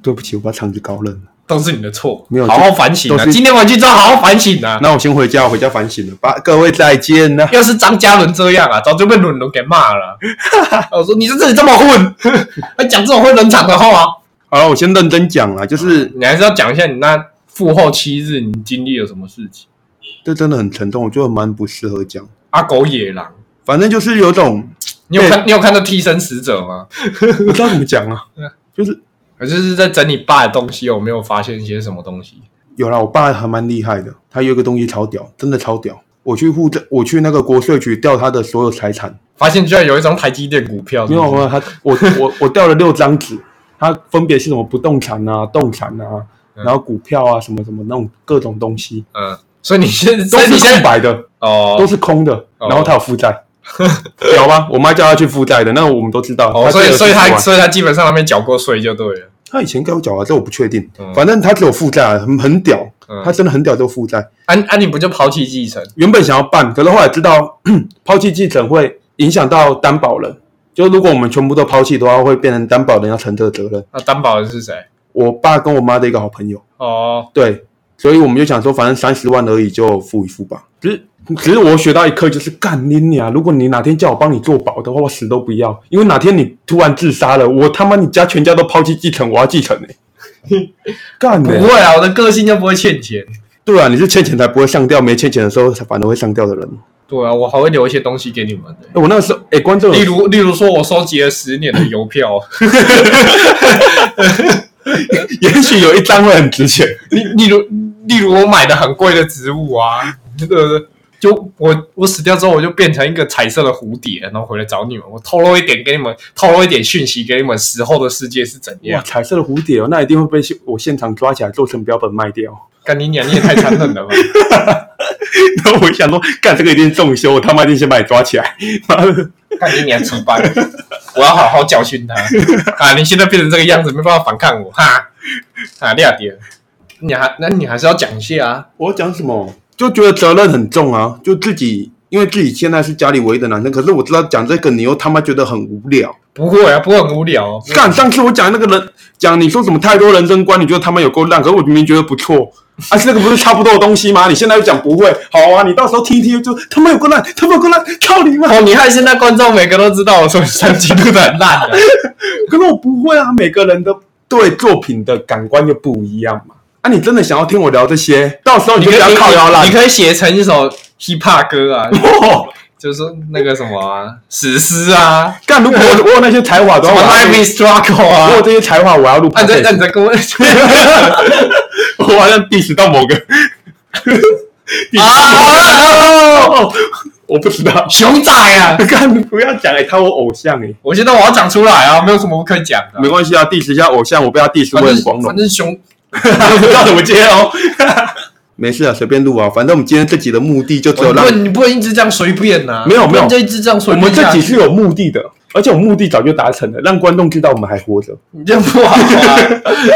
对不起，我把场子搞冷了。都是你的错，没有好好反省啊！今天回去之后好好反省啊！那我先回家，我回家反省了，吧，各位再见了。要是张嘉伦这样啊，早就被伦伦给骂了。我说你在这里这么混，还讲这种会冷场的话，好了，我先认真讲了，就是你还是要讲一下你那复后七日你经历了什么事情。这真的很沉重，我觉得蛮不适合讲。阿狗野狼，反正就是有种你有看你有看到替身使者吗？不知道怎么讲啊，就是我就是在整你爸的东西，有没有发现一些什么东西？有啦，我爸还蛮厉害的，他有一个东西超屌，真的超屌。我去户政，我去那个国税局调他的所有财产，发现居然有一张台积电股票，没有没有，他我我我调了六张纸，它分别是什么不动产啊、动产啊，嗯。然后股票啊什么什么那种各种东西，嗯，所以你现在都是空白的，哦。都是空的，哦。然后他有负债，有吗？我妈叫他去负债的，那我们都知道。哦，所以所以借了40万他所以他基本上他没缴过税就对了。他以前给我缴啊，这我不确定嗯，反正他只有负债啊，很很屌，嗯他真的很屌，就负债。安安，你不就抛弃继承？原本想要办，可是后来知道 抛弃继承会影响到担保人，就如果我们全部都抛弃的话，会变成担保人要承这个责任。那担保人是谁？我爸跟我妈的一个好朋友，哦，对，所以我们就想说，反正三十万而已，就付一付吧。只是只是我学到一课，就是干你娘！如果你哪天叫我帮你做保的话，我死都不要，因为哪天你突然自杀了，我他妈你家全家都抛弃继承，我要继承呢、干的、不会啊，我的个性就不会欠钱。对啊，你是欠钱才不会上吊，没欠钱的时候才反而会上吊的人。对啊，我还会留一些东西给你们我那个时候，哎、观众例如，例如说，我收集了十年的邮票，也许有一张会很值钱。例例如，例如我买的很贵的植物啊，对不对？就我我死掉之后，我就变成一个彩色的蝴蝶，然后回来找你们。我透露一点给你们，透露一点讯息给你们，死后的世界是怎哇，样？彩色的蝴蝶哦，那一定会被现我现场抓起来做成标本卖掉。干你娘！你也太残忍了吧！然后我想说，干这个一定重修，我他妈一定先把你抓起来。妈的，干你娘鸡巴！我要好好教训他 啊！你现在变成这个样子，没办法反抗我哈！啊，亮点，你还那你还是要讲一下啊！我讲什么？就觉得责任很重啊，就自己因为自己现在是家里唯一的男生，可是我知道讲这个你又他妈觉得很无聊。不会啊，不会很无聊、哦。干，上次我讲那个人讲你说什么太多人生观，你觉得他妈有够烂，可是我明明觉得不错。啊，这个不是差不多的东西吗？你现在又讲不会，好啊，你到时候听一听就他妈有够烂，他妈有够烂，操你妈！哦，你害现在观众每个都知道我说三集录的很烂的。可是我不会啊，每个人的对作品的感官就不一样嘛。啊，你真的想要听我聊这些，到时候你就不要靠腰烂你。可以写成一首 hip hop 歌啊，哦就是说那个什么啊，史诗啊，干，如果我 我有那些才华的话，我要 Life is Struggle 我有啊。这些才华，我要录那你再 podcast。那你在跟我 我好像 diss 到某个。啊，我不知道，熊仔啊！干不要讲哎、他我偶像哎、我觉得我要讲出来啊，没有什么不可以讲的。没关系啊，diss 一下偶像，我被他 diss 反正会很光荣反。正熊，不知道怎么接哦。没事啊，随便录啊，反正我们今天这集的目的就只有让你不能你不能一直这样随便呐。没有没有就一直这样随我便下去。们这集是有目的的，而且我们目的早就达成了，让观众知道我们还活着。你这样不好啊，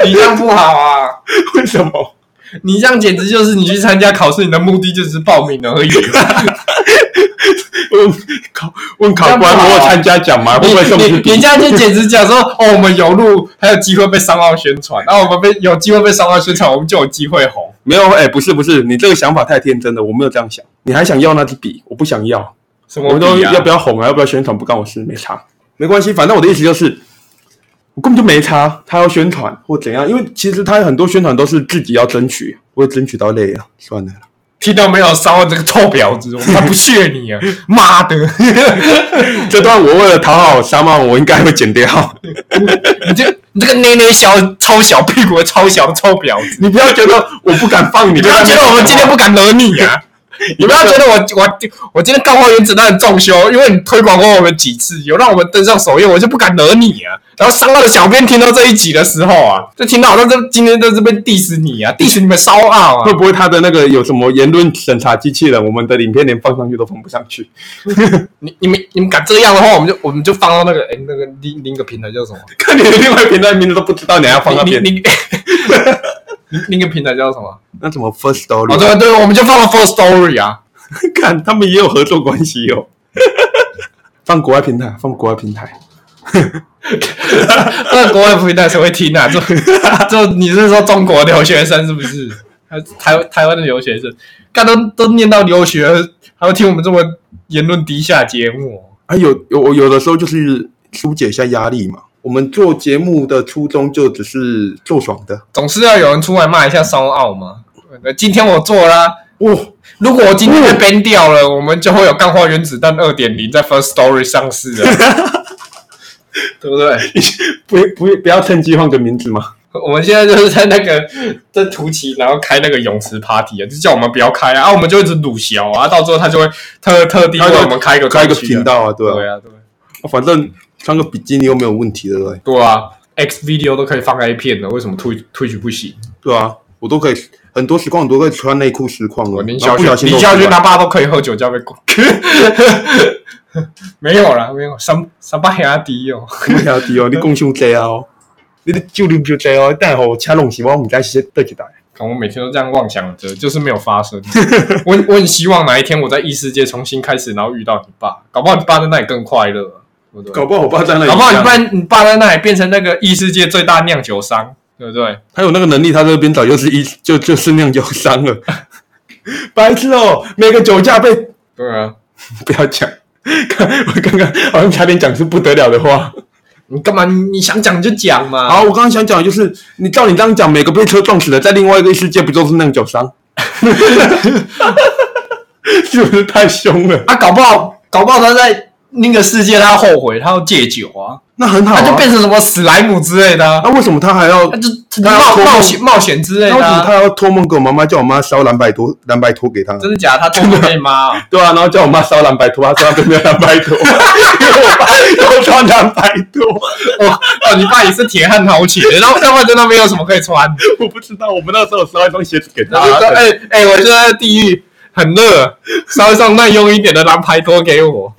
你这样不好啊。为什么？你这样简直就是你去参加考试，你的目的就是报名而已。问考问考官，我有参加奖吗？会不会送你去你你这样就简直讲说，哦，我们有路还有机会被商奥宣传，然后我们被有机会被商奥宣传，我们就有机会红。没有？哎、不是不是，你这个想法太天真了，我没有这样想。你还想要那支笔？我不想要。什么我都比啊要不要红啊？要不要宣传？不干我事，没差，没关系。反正我的意思就是，我根本就没差，他要宣传或怎样，因为其实他很多宣传都是自己要争取，我也争取到累了，算了啦。听到没有，商奥这个臭婊子，我才不屑你啊！妈的，这段我为了讨好沙曼，我应该会剪掉。你这你这个捏捏小超小屁股的超小的臭婊子，你不要觉得我不敢放你，你不要觉得我们今天不敢惹你啊！你不要觉得我我我今天干花原子弹很重修，因为你推广过我们几次，有让我们登上首页，我就不敢惹你啊。然后商奥的小编听到这一集的时候啊，就听到好像这今天在这边 diss 你啊，diss 你们骚傲啊会。不会他的那个有什么言论审查机器人，我们的影片连放上去都放不上去？你你们你们敢这样的话，我们就我们就放到那个哎那个另另一个平台叫什么？看你的另外平台名字都不知道，你还要放那边？另另一个平台叫什么？那怎么 First Story？哦对对，我们就放了 First Story 啊。看他们也有合作关系哦。放国外平台，放国外平台。那国外平台谁会听啊？就就你是说中国留学生是不是？还是台台湾的留学生，看都都念到留学，还会听我们这么言论低下节目？啊，有有有的时候就是疏解一下压力嘛。我们做节目的初衷就只是做爽的。总是要有人出来骂一下骚奥嘛。那今天我做啦、哇、如果我今天被 ban 掉了，我们就会有《钢化原子弹二点零》在 First Story 上市了，对不对？不不不要趁机换个名字嘛。我们现在就是在那个在图奇，然后开那个泳池 party 啊，就叫我们不要开啊，啊我们就一直鲁小啊，到最后他就会特特地为我们开一个开一个频，道啊，对啊，对啊，对啊反正穿个比基尼又没有问题，对不对？对啊，X video 都可以放 A 片了，为什么 Twitch 不行？对啊，我都可以，很多实况我都可以穿内裤实况了。林小轩，不小心露出来林小轩他爸都可以喝酒，就要被关。没有啦，没有，三三八兄弟哦。我兄弟哦，你讲伤济啊哦，你的酒啉伤济哦，但吼车弄死我，唔知是倒一台。看我每天都这样妄想着，就是没有发生。我我很希望哪一天我在异世界重新开始，然后遇到你爸，搞不好你爸在那里更快乐？搞不好我爸在那里，搞不好你爸你爸在那里变成那个异世界最大酿酒商，对不对？他有那个能力，他这边早就是一就就是酿酒商了。白痴哦，每个酒驾被对啊，不要讲，看 我刚刚好像差点讲出不得了的话。你干嘛？你想讲就讲嘛。好，我刚刚想讲的就是，你照你这样讲，每个被车撞死的，在另外一个世界不就是酿酒商？是不是太凶了？啊，搞不好搞不好他在那个世界他要后悔，他要戒酒啊，那很好、啊，他就变成什么史莱姆之类的、啊，那为什么他还要他就冒冒险冒险之类的、啊那为什么他。要托梦给我妈妈，叫我妈烧蓝白托蓝白托给他？真的假的？他托梦给你妈、啊？对啊，然后叫我妈烧蓝白托，她说她没有蓝白托，因为我爸要穿蓝白托，哦哦，你爸也是铁汉豪杰，然后要不然在那边有什么可以穿？我不知道，我们那时候有烧一双鞋子给他然，后就说：“哎、哎、我现在在地狱很热，烧一双耐用一点的蓝牌托给我。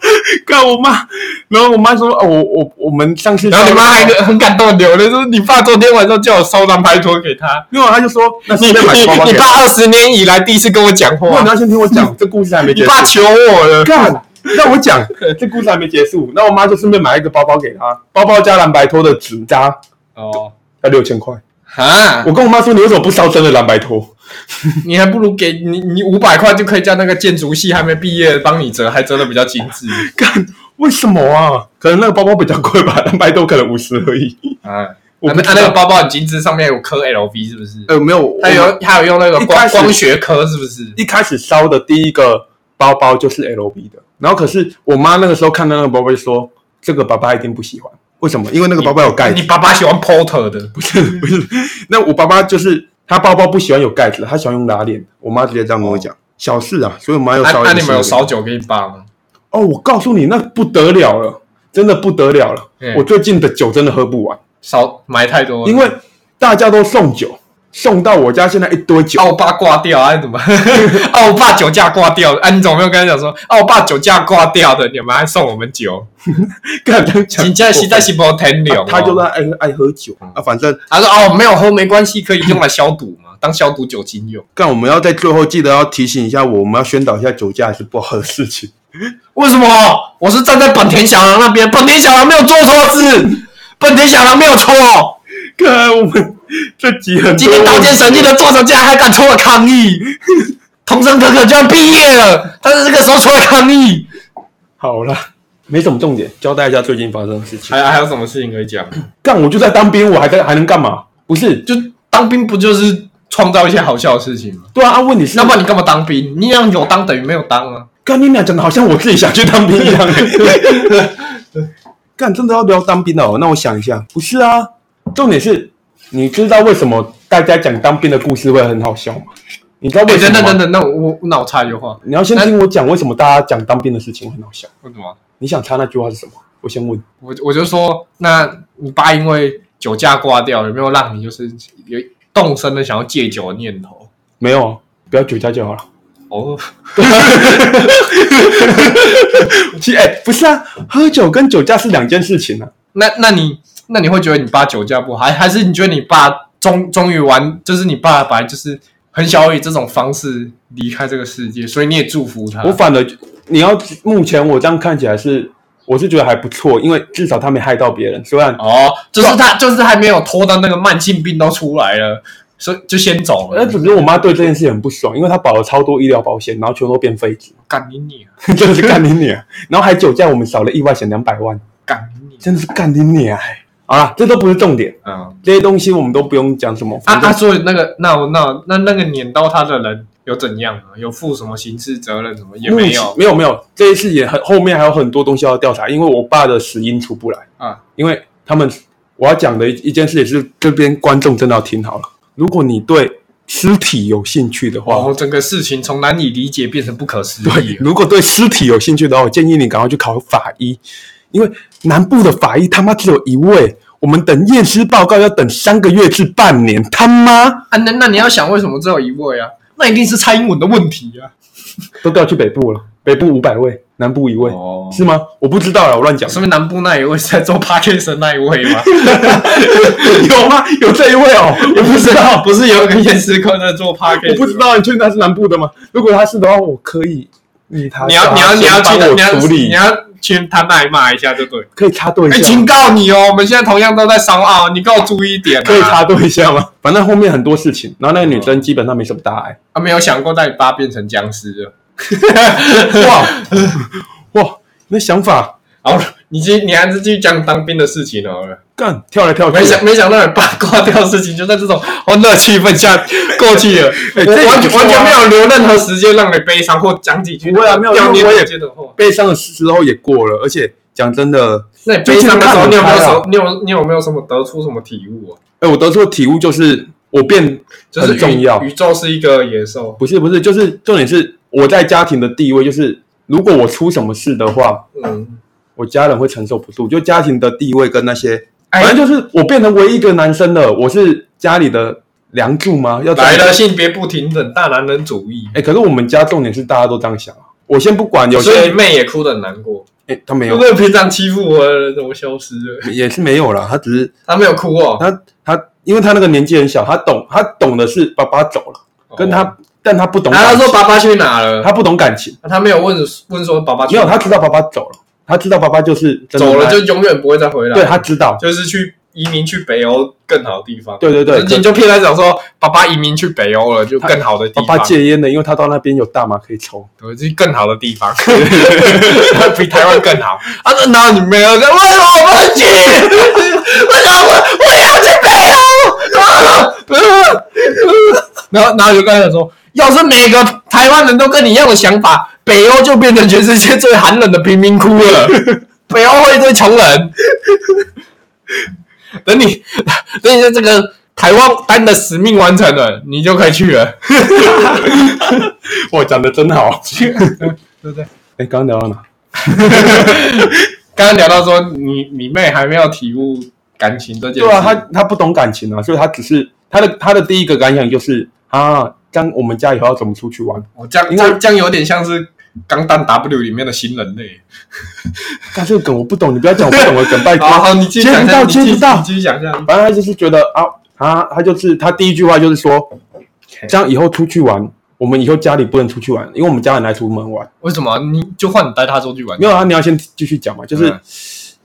看我妈，然后我妈说，哦，我我我们上次”然后你妈还很感动地流泪，说：“你爸昨天晚上叫我烧蓝牌托给他。没有，他就说那你你。你爸二十年以来第一次跟我讲话你，要先听我讲，这故事还没结束。你爸求我了。干，让我讲，这故事还没结束。那我妈就顺便买一个包包给他，包包加蓝白托的纸扎，哦，要六千块。哈我，跟我妈说，你为什么不烧真的蓝白托？你还不如给你你五百块就可以叫那个建筑系还没毕业的帮你折，还折的比较精致。干，为什么啊？可能那个包包比较贵吧，蓝白托可能五十而已。啊，我不知道那那个包包很精致，上面有刻 LV 是不是？呃，没有，还有还有用那个光光学科是不是？一开始烧的第一个包包就是 LV 的，然后可是我妈那个时候看到那个包包就说，这个爸爸一定不喜欢。为什么？因为那个包包有盖子你。爸爸喜欢 Porter 的，不是不是，那我爸爸就是他包包不喜欢有盖子的，他喜欢用拉链的。我妈直接这样跟我讲，小事啊，所以我妈有烧那你们有烧酒给你爸吗？哦，我告诉你，那不得了了，真的不得了了。嗯我最近的酒真的喝不完，少买太多了，因为大家都送酒，送到我家现在一堆酒。啊，我爸挂掉啊，你怎么？啊，我爸酒驾挂掉了，啊，你怎么没有跟他讲说？啊，我爸酒驾挂掉的，你们还送我们酒？干这样讲真正实在是不天良哦。他就是爱爱喝酒啊，反正他说哦，没有喝没关系，可以用来消毒嘛，当消毒酒精用。但我们要在最后记得要提醒一下我，我们要宣导一下酒驾是不好的事情。为什么？我是站在本田小狼那边，本田小狼没有做错事，本田小狼没有错。看我们 这集很多今天刀剑神域的作者竟然还敢出来抗议，童声可可居然毕业了，但是这个时候出来抗议，好了，没什么重点，交代一下最近发生的事情。还还有什么事情可以讲？干，我就在当兵，我还在还能干嘛？不是，就当兵不就是创造一些好笑的事情吗？对啊，啊问你是，要不然你干嘛当兵？你让有当等于没有当啊？干你俩讲的好像我自己想去当兵一样。干，真的要不要当兵了哦？那我想一下，不是啊，重点是，你知道为什么大家讲当兵的故事会很好笑吗？你知道为哎，什么吗？等等等等，那我我那我插一句话，你要先听我讲为什么大家讲当兵的事情会很好笑。为什么？你想插那句话是什么？我先问。我我就说，那你爸因为酒驾挂掉，有没有让你就是有动身的想要戒酒的念头？没有啊，不要酒驾就好了。哦，其实，哎、不是啊，喝酒跟酒驾是两件事情啊。那那你那你会觉得你爸酒驾不好，还还是你觉得你爸终终于完，就是你爸本来就是很想要以这种方式离开这个世界，所以你也祝福他。我反而，你要目前我这样看起来是，我是觉得还不错，因为至少他没害到别人。虽然哦，就是他就是还没有拖到那个慢性病都出来了，所以就先走了。那只是我妈对这件事很不爽，因为她保了超多医疗保险，然后全都变废纸，干你你啊，真的是干你你、啊！然后还酒驾，我们少了意外险两百万，干你你！真的是干你娘！哎好了，这都不是重点，嗯这些东西我们都不用讲什么。啊反正啊，所以那个那我那那那个撵到他的人有怎样啊？有负什么刑事责任什么也没有没有没有，这一次也很后面还有很多东西要调查，因为我爸的死因出不来。啊？因为他们我要讲的一一件事也是这边观众真的要听好了。如果你对尸体有兴趣的话，然后整个事情从难以理解变成不可思对议，。如果对尸体有兴趣的话，我建议你赶快去考法医，因为南部的法医他妈只有一位，我们等验尸报告要等三个月至半年，他妈啊，那那你要想为什么只有一位啊？那一定是蔡英文的问题啊！都调去北部了，北部五百位，南部一位，哦是吗？我不知道了，我乱讲。说明南部那一位是在做 p a r k i n 那一位吗？有吗？有这一位哦，我不知道。不是有一个验尸科在做 p a r k i 我不知。道，你确定他是南部的吗？如果他是的话，我可以你他你要你要你要去先帮你要处理你，要去他那里骂一下就对。可以插队一哎，下警，告你哦，我们现在同样都在烧啊，你给我注意一点啊！可以插队一下吗？反正后面很多事情，然后那个女生基本上没什么大碍。啊，没有想过带你爸变成僵尸了。哇哇，那想法，好，你继你还是继续讲当兵的事情好了。干跳来跳去，没想没想到你八卦掉的事情就在这种欢乐气氛下过去了，完全啊完全没有留任何时间让你悲伤或讲几句不会啊没有掉念因为我也不接的话。悲伤的时候也过了，而且讲真的，那你悲伤的时候，你有没有什么？你有你有没有什么得出什么体悟啊？哎，我得出的体悟就是我变就是很重要宇，宇宙是一个野兽，不是不是，就是重点是我在家庭的地位，就是如果我出什么事的话，嗯，我家人会承受不住，就家庭的地位跟那些，哎反正就是我变成唯一一个男生了，我是家里的梁柱吗？要来了，性别不平等，大男人主义，哎，可是我们家重点是大家都这样想啊。我先不管，有所以些妹也哭得很难过。哎，他没有，如果平常欺负我怎么消失了？也是没有啦，他只是他没有哭哦，他他，因为他那个年纪很小，他懂他懂的是爸爸走了，跟哦，他，但他不懂他说爸爸去哪了？他不懂感情，他没有问问说爸爸去没有，哪他知道爸爸走了，他知道爸爸就是走了就永远不会再回来。对他知道，就是去移民去北欧更好的地方。对对对，你就骗他讲说爸爸移民去北欧了，就更好的地方。爸爸戒烟的，因为他到那边有大麻可以抽。对，这是更好的地方，比台湾更好。啊，那你没有跟，为什么我不能去？为什么我我要去北欧？啊 然后，然后就跟他讲说，要是每个台湾人都跟你一样的想法，北欧就变成全世界最寒冷的贫民窟了。北欧会一堆穷人。等你，等你在这个台湾单的使命完成了，你就可以去了。我，讲的真好。对不对？哎，刚刚聊到哪？刚刚聊到说你你妹还没有体悟感情这件事，对啊，他他不懂感情啊，所以她只是她的她的第一个感想就是啊，这样我们家以后要怎么出去玩？哦这样因为这样有点像是《钢弹 W》里面的新人类。但这个梗我不懂，你不要讲我不懂的梗，拜托。好好，你继续讲接不到你继续讲一下。反正他就是觉得啊，他他就是他第一句话就是说，这样以后出去玩，我们以后家里不能出去玩，因为我们家人来出门玩。为什么你就换你带他出去玩？没有啊，你要先继续讲嘛，就是、嗯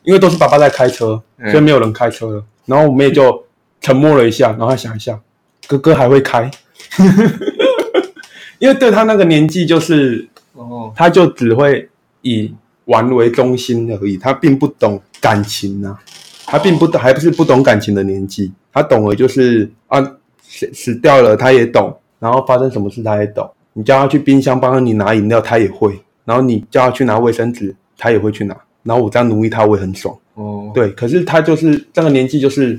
因为都是爸爸在开车，嗯所以没有人开车了。然后我们也就沉默了一下，然后他想一下，哥哥还会开，因为对他那个年纪，就是哦，他就只会以玩为中心而已，他并不懂感情啊，他并不懂，还不是不懂感情的年纪，他懂了就是啊死死掉了他也懂，然后发生什么事他也懂，你叫他去冰箱帮你拿饮料他也会，然后你叫他去拿卫生纸他也会去拿，然后我这样奴役他我也很爽，哦，对，可是他就是这个年纪就是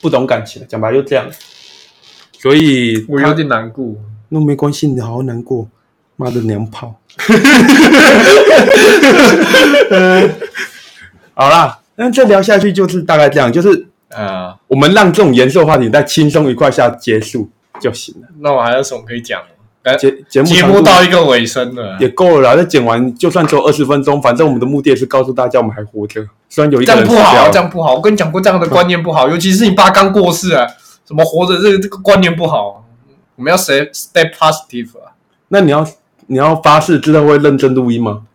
不懂感情，讲白就这样，所以我有点难过。那没关系，你好好难过，妈的娘炮。好啦，那这聊下去就是大概这样，就是呃，我们让这种严肃的话题在轻松愉快下结束就行了。那我还有什么可以讲？呃节节目节目到一个尾声了，也够了啦，那剪完就算只有二十分钟，反正我们的目的也是告诉大家我们还活着，虽然有一这样不好，这样不好。我跟你讲过，这样的观念不好，尤其是你爸刚过世啊，什么活着这个这个观念不好。我们要 stay stay positive 啊。那你要你要发誓之后会认真录音吗？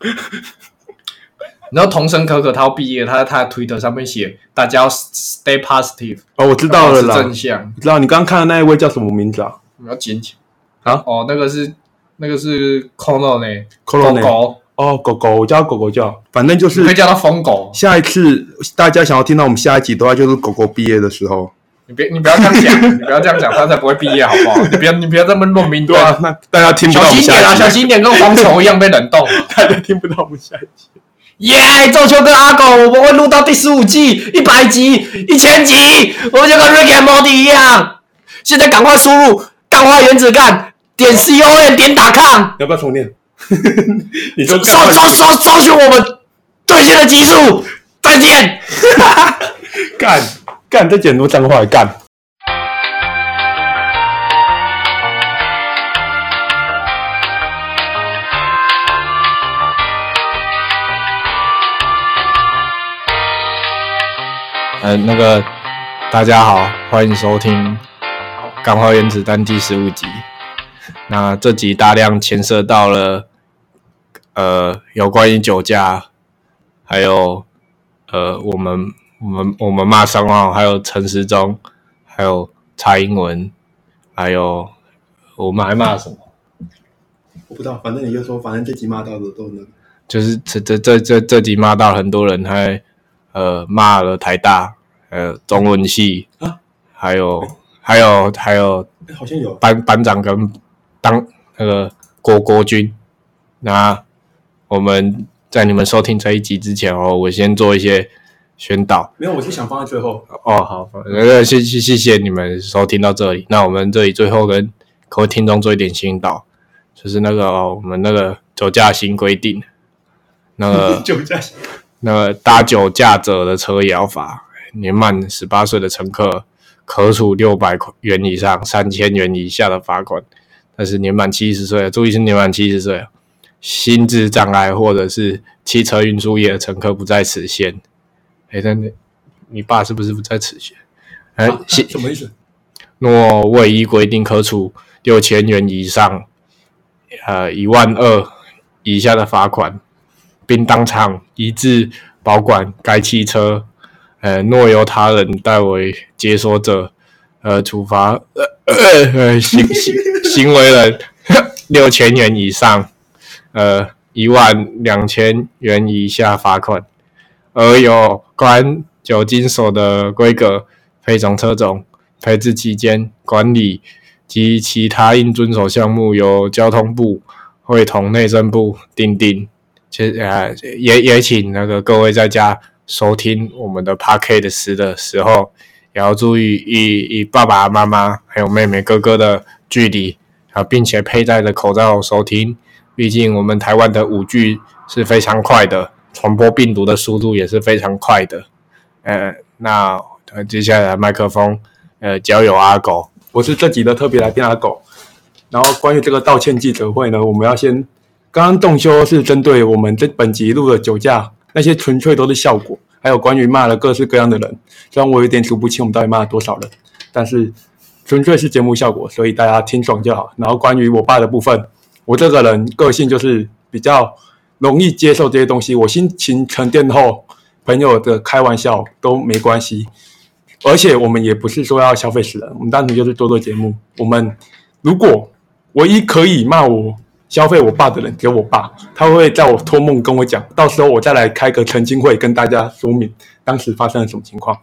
然后童声可可他要毕业，他在他的 Twitter 上面写，大家要 stay positive，哦，我知道了啦，保持正向，我知道你刚刚看的那一位叫什么名字啊我们要坚强啊。哦，那个是那个是狗，哦，狗狗，我叫狗狗叫，反正就是可以叫它疯狗。下一次大家想要听到我们下一集的话，就是狗狗毕业的时候。你别你不要这样讲，你不要这样讲，他才不会毕业，好不好？你不要你不要这么乱名对啊，那大家听不到小我们心点啊，下一集，小心点，跟蝗虫一样被冷冻。大家听不到我们下一集。耶！周秋跟阿狗，我们会录到第十五季、一百集、一千集，我们就跟 Rick and Morty 一样。现在赶快输入“干花原子干”，点 C O N 点打 com，要不要重念？你说搜搜搜搜寻我们最新的集数。再见。干干，再捡多脏话干。呃，那个大家好，欢迎收听《钢化原子弹》第十五集。那这集大量牵涉到了呃有关于酒驾，还有呃我们我们我们骂商号，还有陈时中，还有蔡英文，还有我们还骂什么？我不知道，反正你就说，反正这集骂到的都能。就是这这这这这集骂到很多人还呃骂了台大呃中文系啊，还有还有还有好像有班班长跟当那个郭国军。那我们在你们收听这一集之前哦，我先做一些宣导。没有，我是想放在最后。哦，好，呃，谢谢谢谢你们收听到这里。那我们这里最后跟各位听众做一点宣导，就是那个、哦、我们那个酒驾新规定，那个 酒驾，那个搭酒驾者的车也要罚，年满十八岁的乘客可处六百元以上三千元以下的罚款，但是年满七十岁，注意是年满七十岁啊，心智障碍或者是汽车运输业的乘客不在此限。哎，但你你爸是不是不在此限？哎、啊什么意思？若未依规定可处六千元以上，呃一万二以下的罚款，并当场移至保管该汽车。呃，若由他人代为解锁者，呃，处罚呃 呃呃行行行为人六千元以上，呃一万两千元以下罚款。而有关酒精所的规格、配种车种、配置期间、管理及其他应遵守项目，由交通部会同内政部订定。其实呃，也也请那个各位在家收听我们的 p a r k a s 的时候，也要注意以以爸爸妈妈还有妹妹哥哥的距离啊，并且佩戴着口罩收听。毕竟我们台湾的五 G 是非常快的，传播病毒的速度也是非常快的。呃，那呃接下来麦克风呃交由阿狗。我是这集的特别来宾阿狗。然后关于这个道歉记者会呢，我们要先，刚刚动修是针对我们这本集录的酒驾，那些纯粹都是效果，还有关于骂了各式各样的人，虽然我有点数不清我们到底骂了多少人，但是纯粹是节目效果，所以大家听爽就好。然后关于我爸的部分，我这个人个性就是比较容易接受这些东西，我心情沉淀后，朋友的开玩笑都没关系。而且我们也不是说要消费死人，我们单纯就是做做节目。我们如果唯一可以骂我消费我爸的人，只有我爸，他会在我托梦跟我讲，到时候我再来开个澄清会，跟大家说明当时发生了什么情况。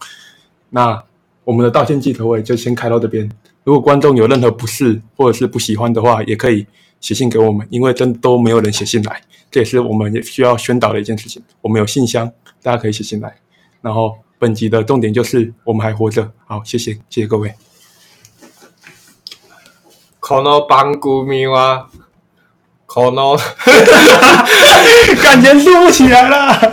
那我们的道歉记者会就先开到这边。如果观众有任何不适或者是不喜欢的话，也可以写信给我们，因为真都没有人写信来，这也是我们也需要宣导的一件事情。我们有信箱，大家可以写信来。然后本集的重点就是我们还活着。好，谢谢，谢谢各位。この番組はこの感觉录不起来了。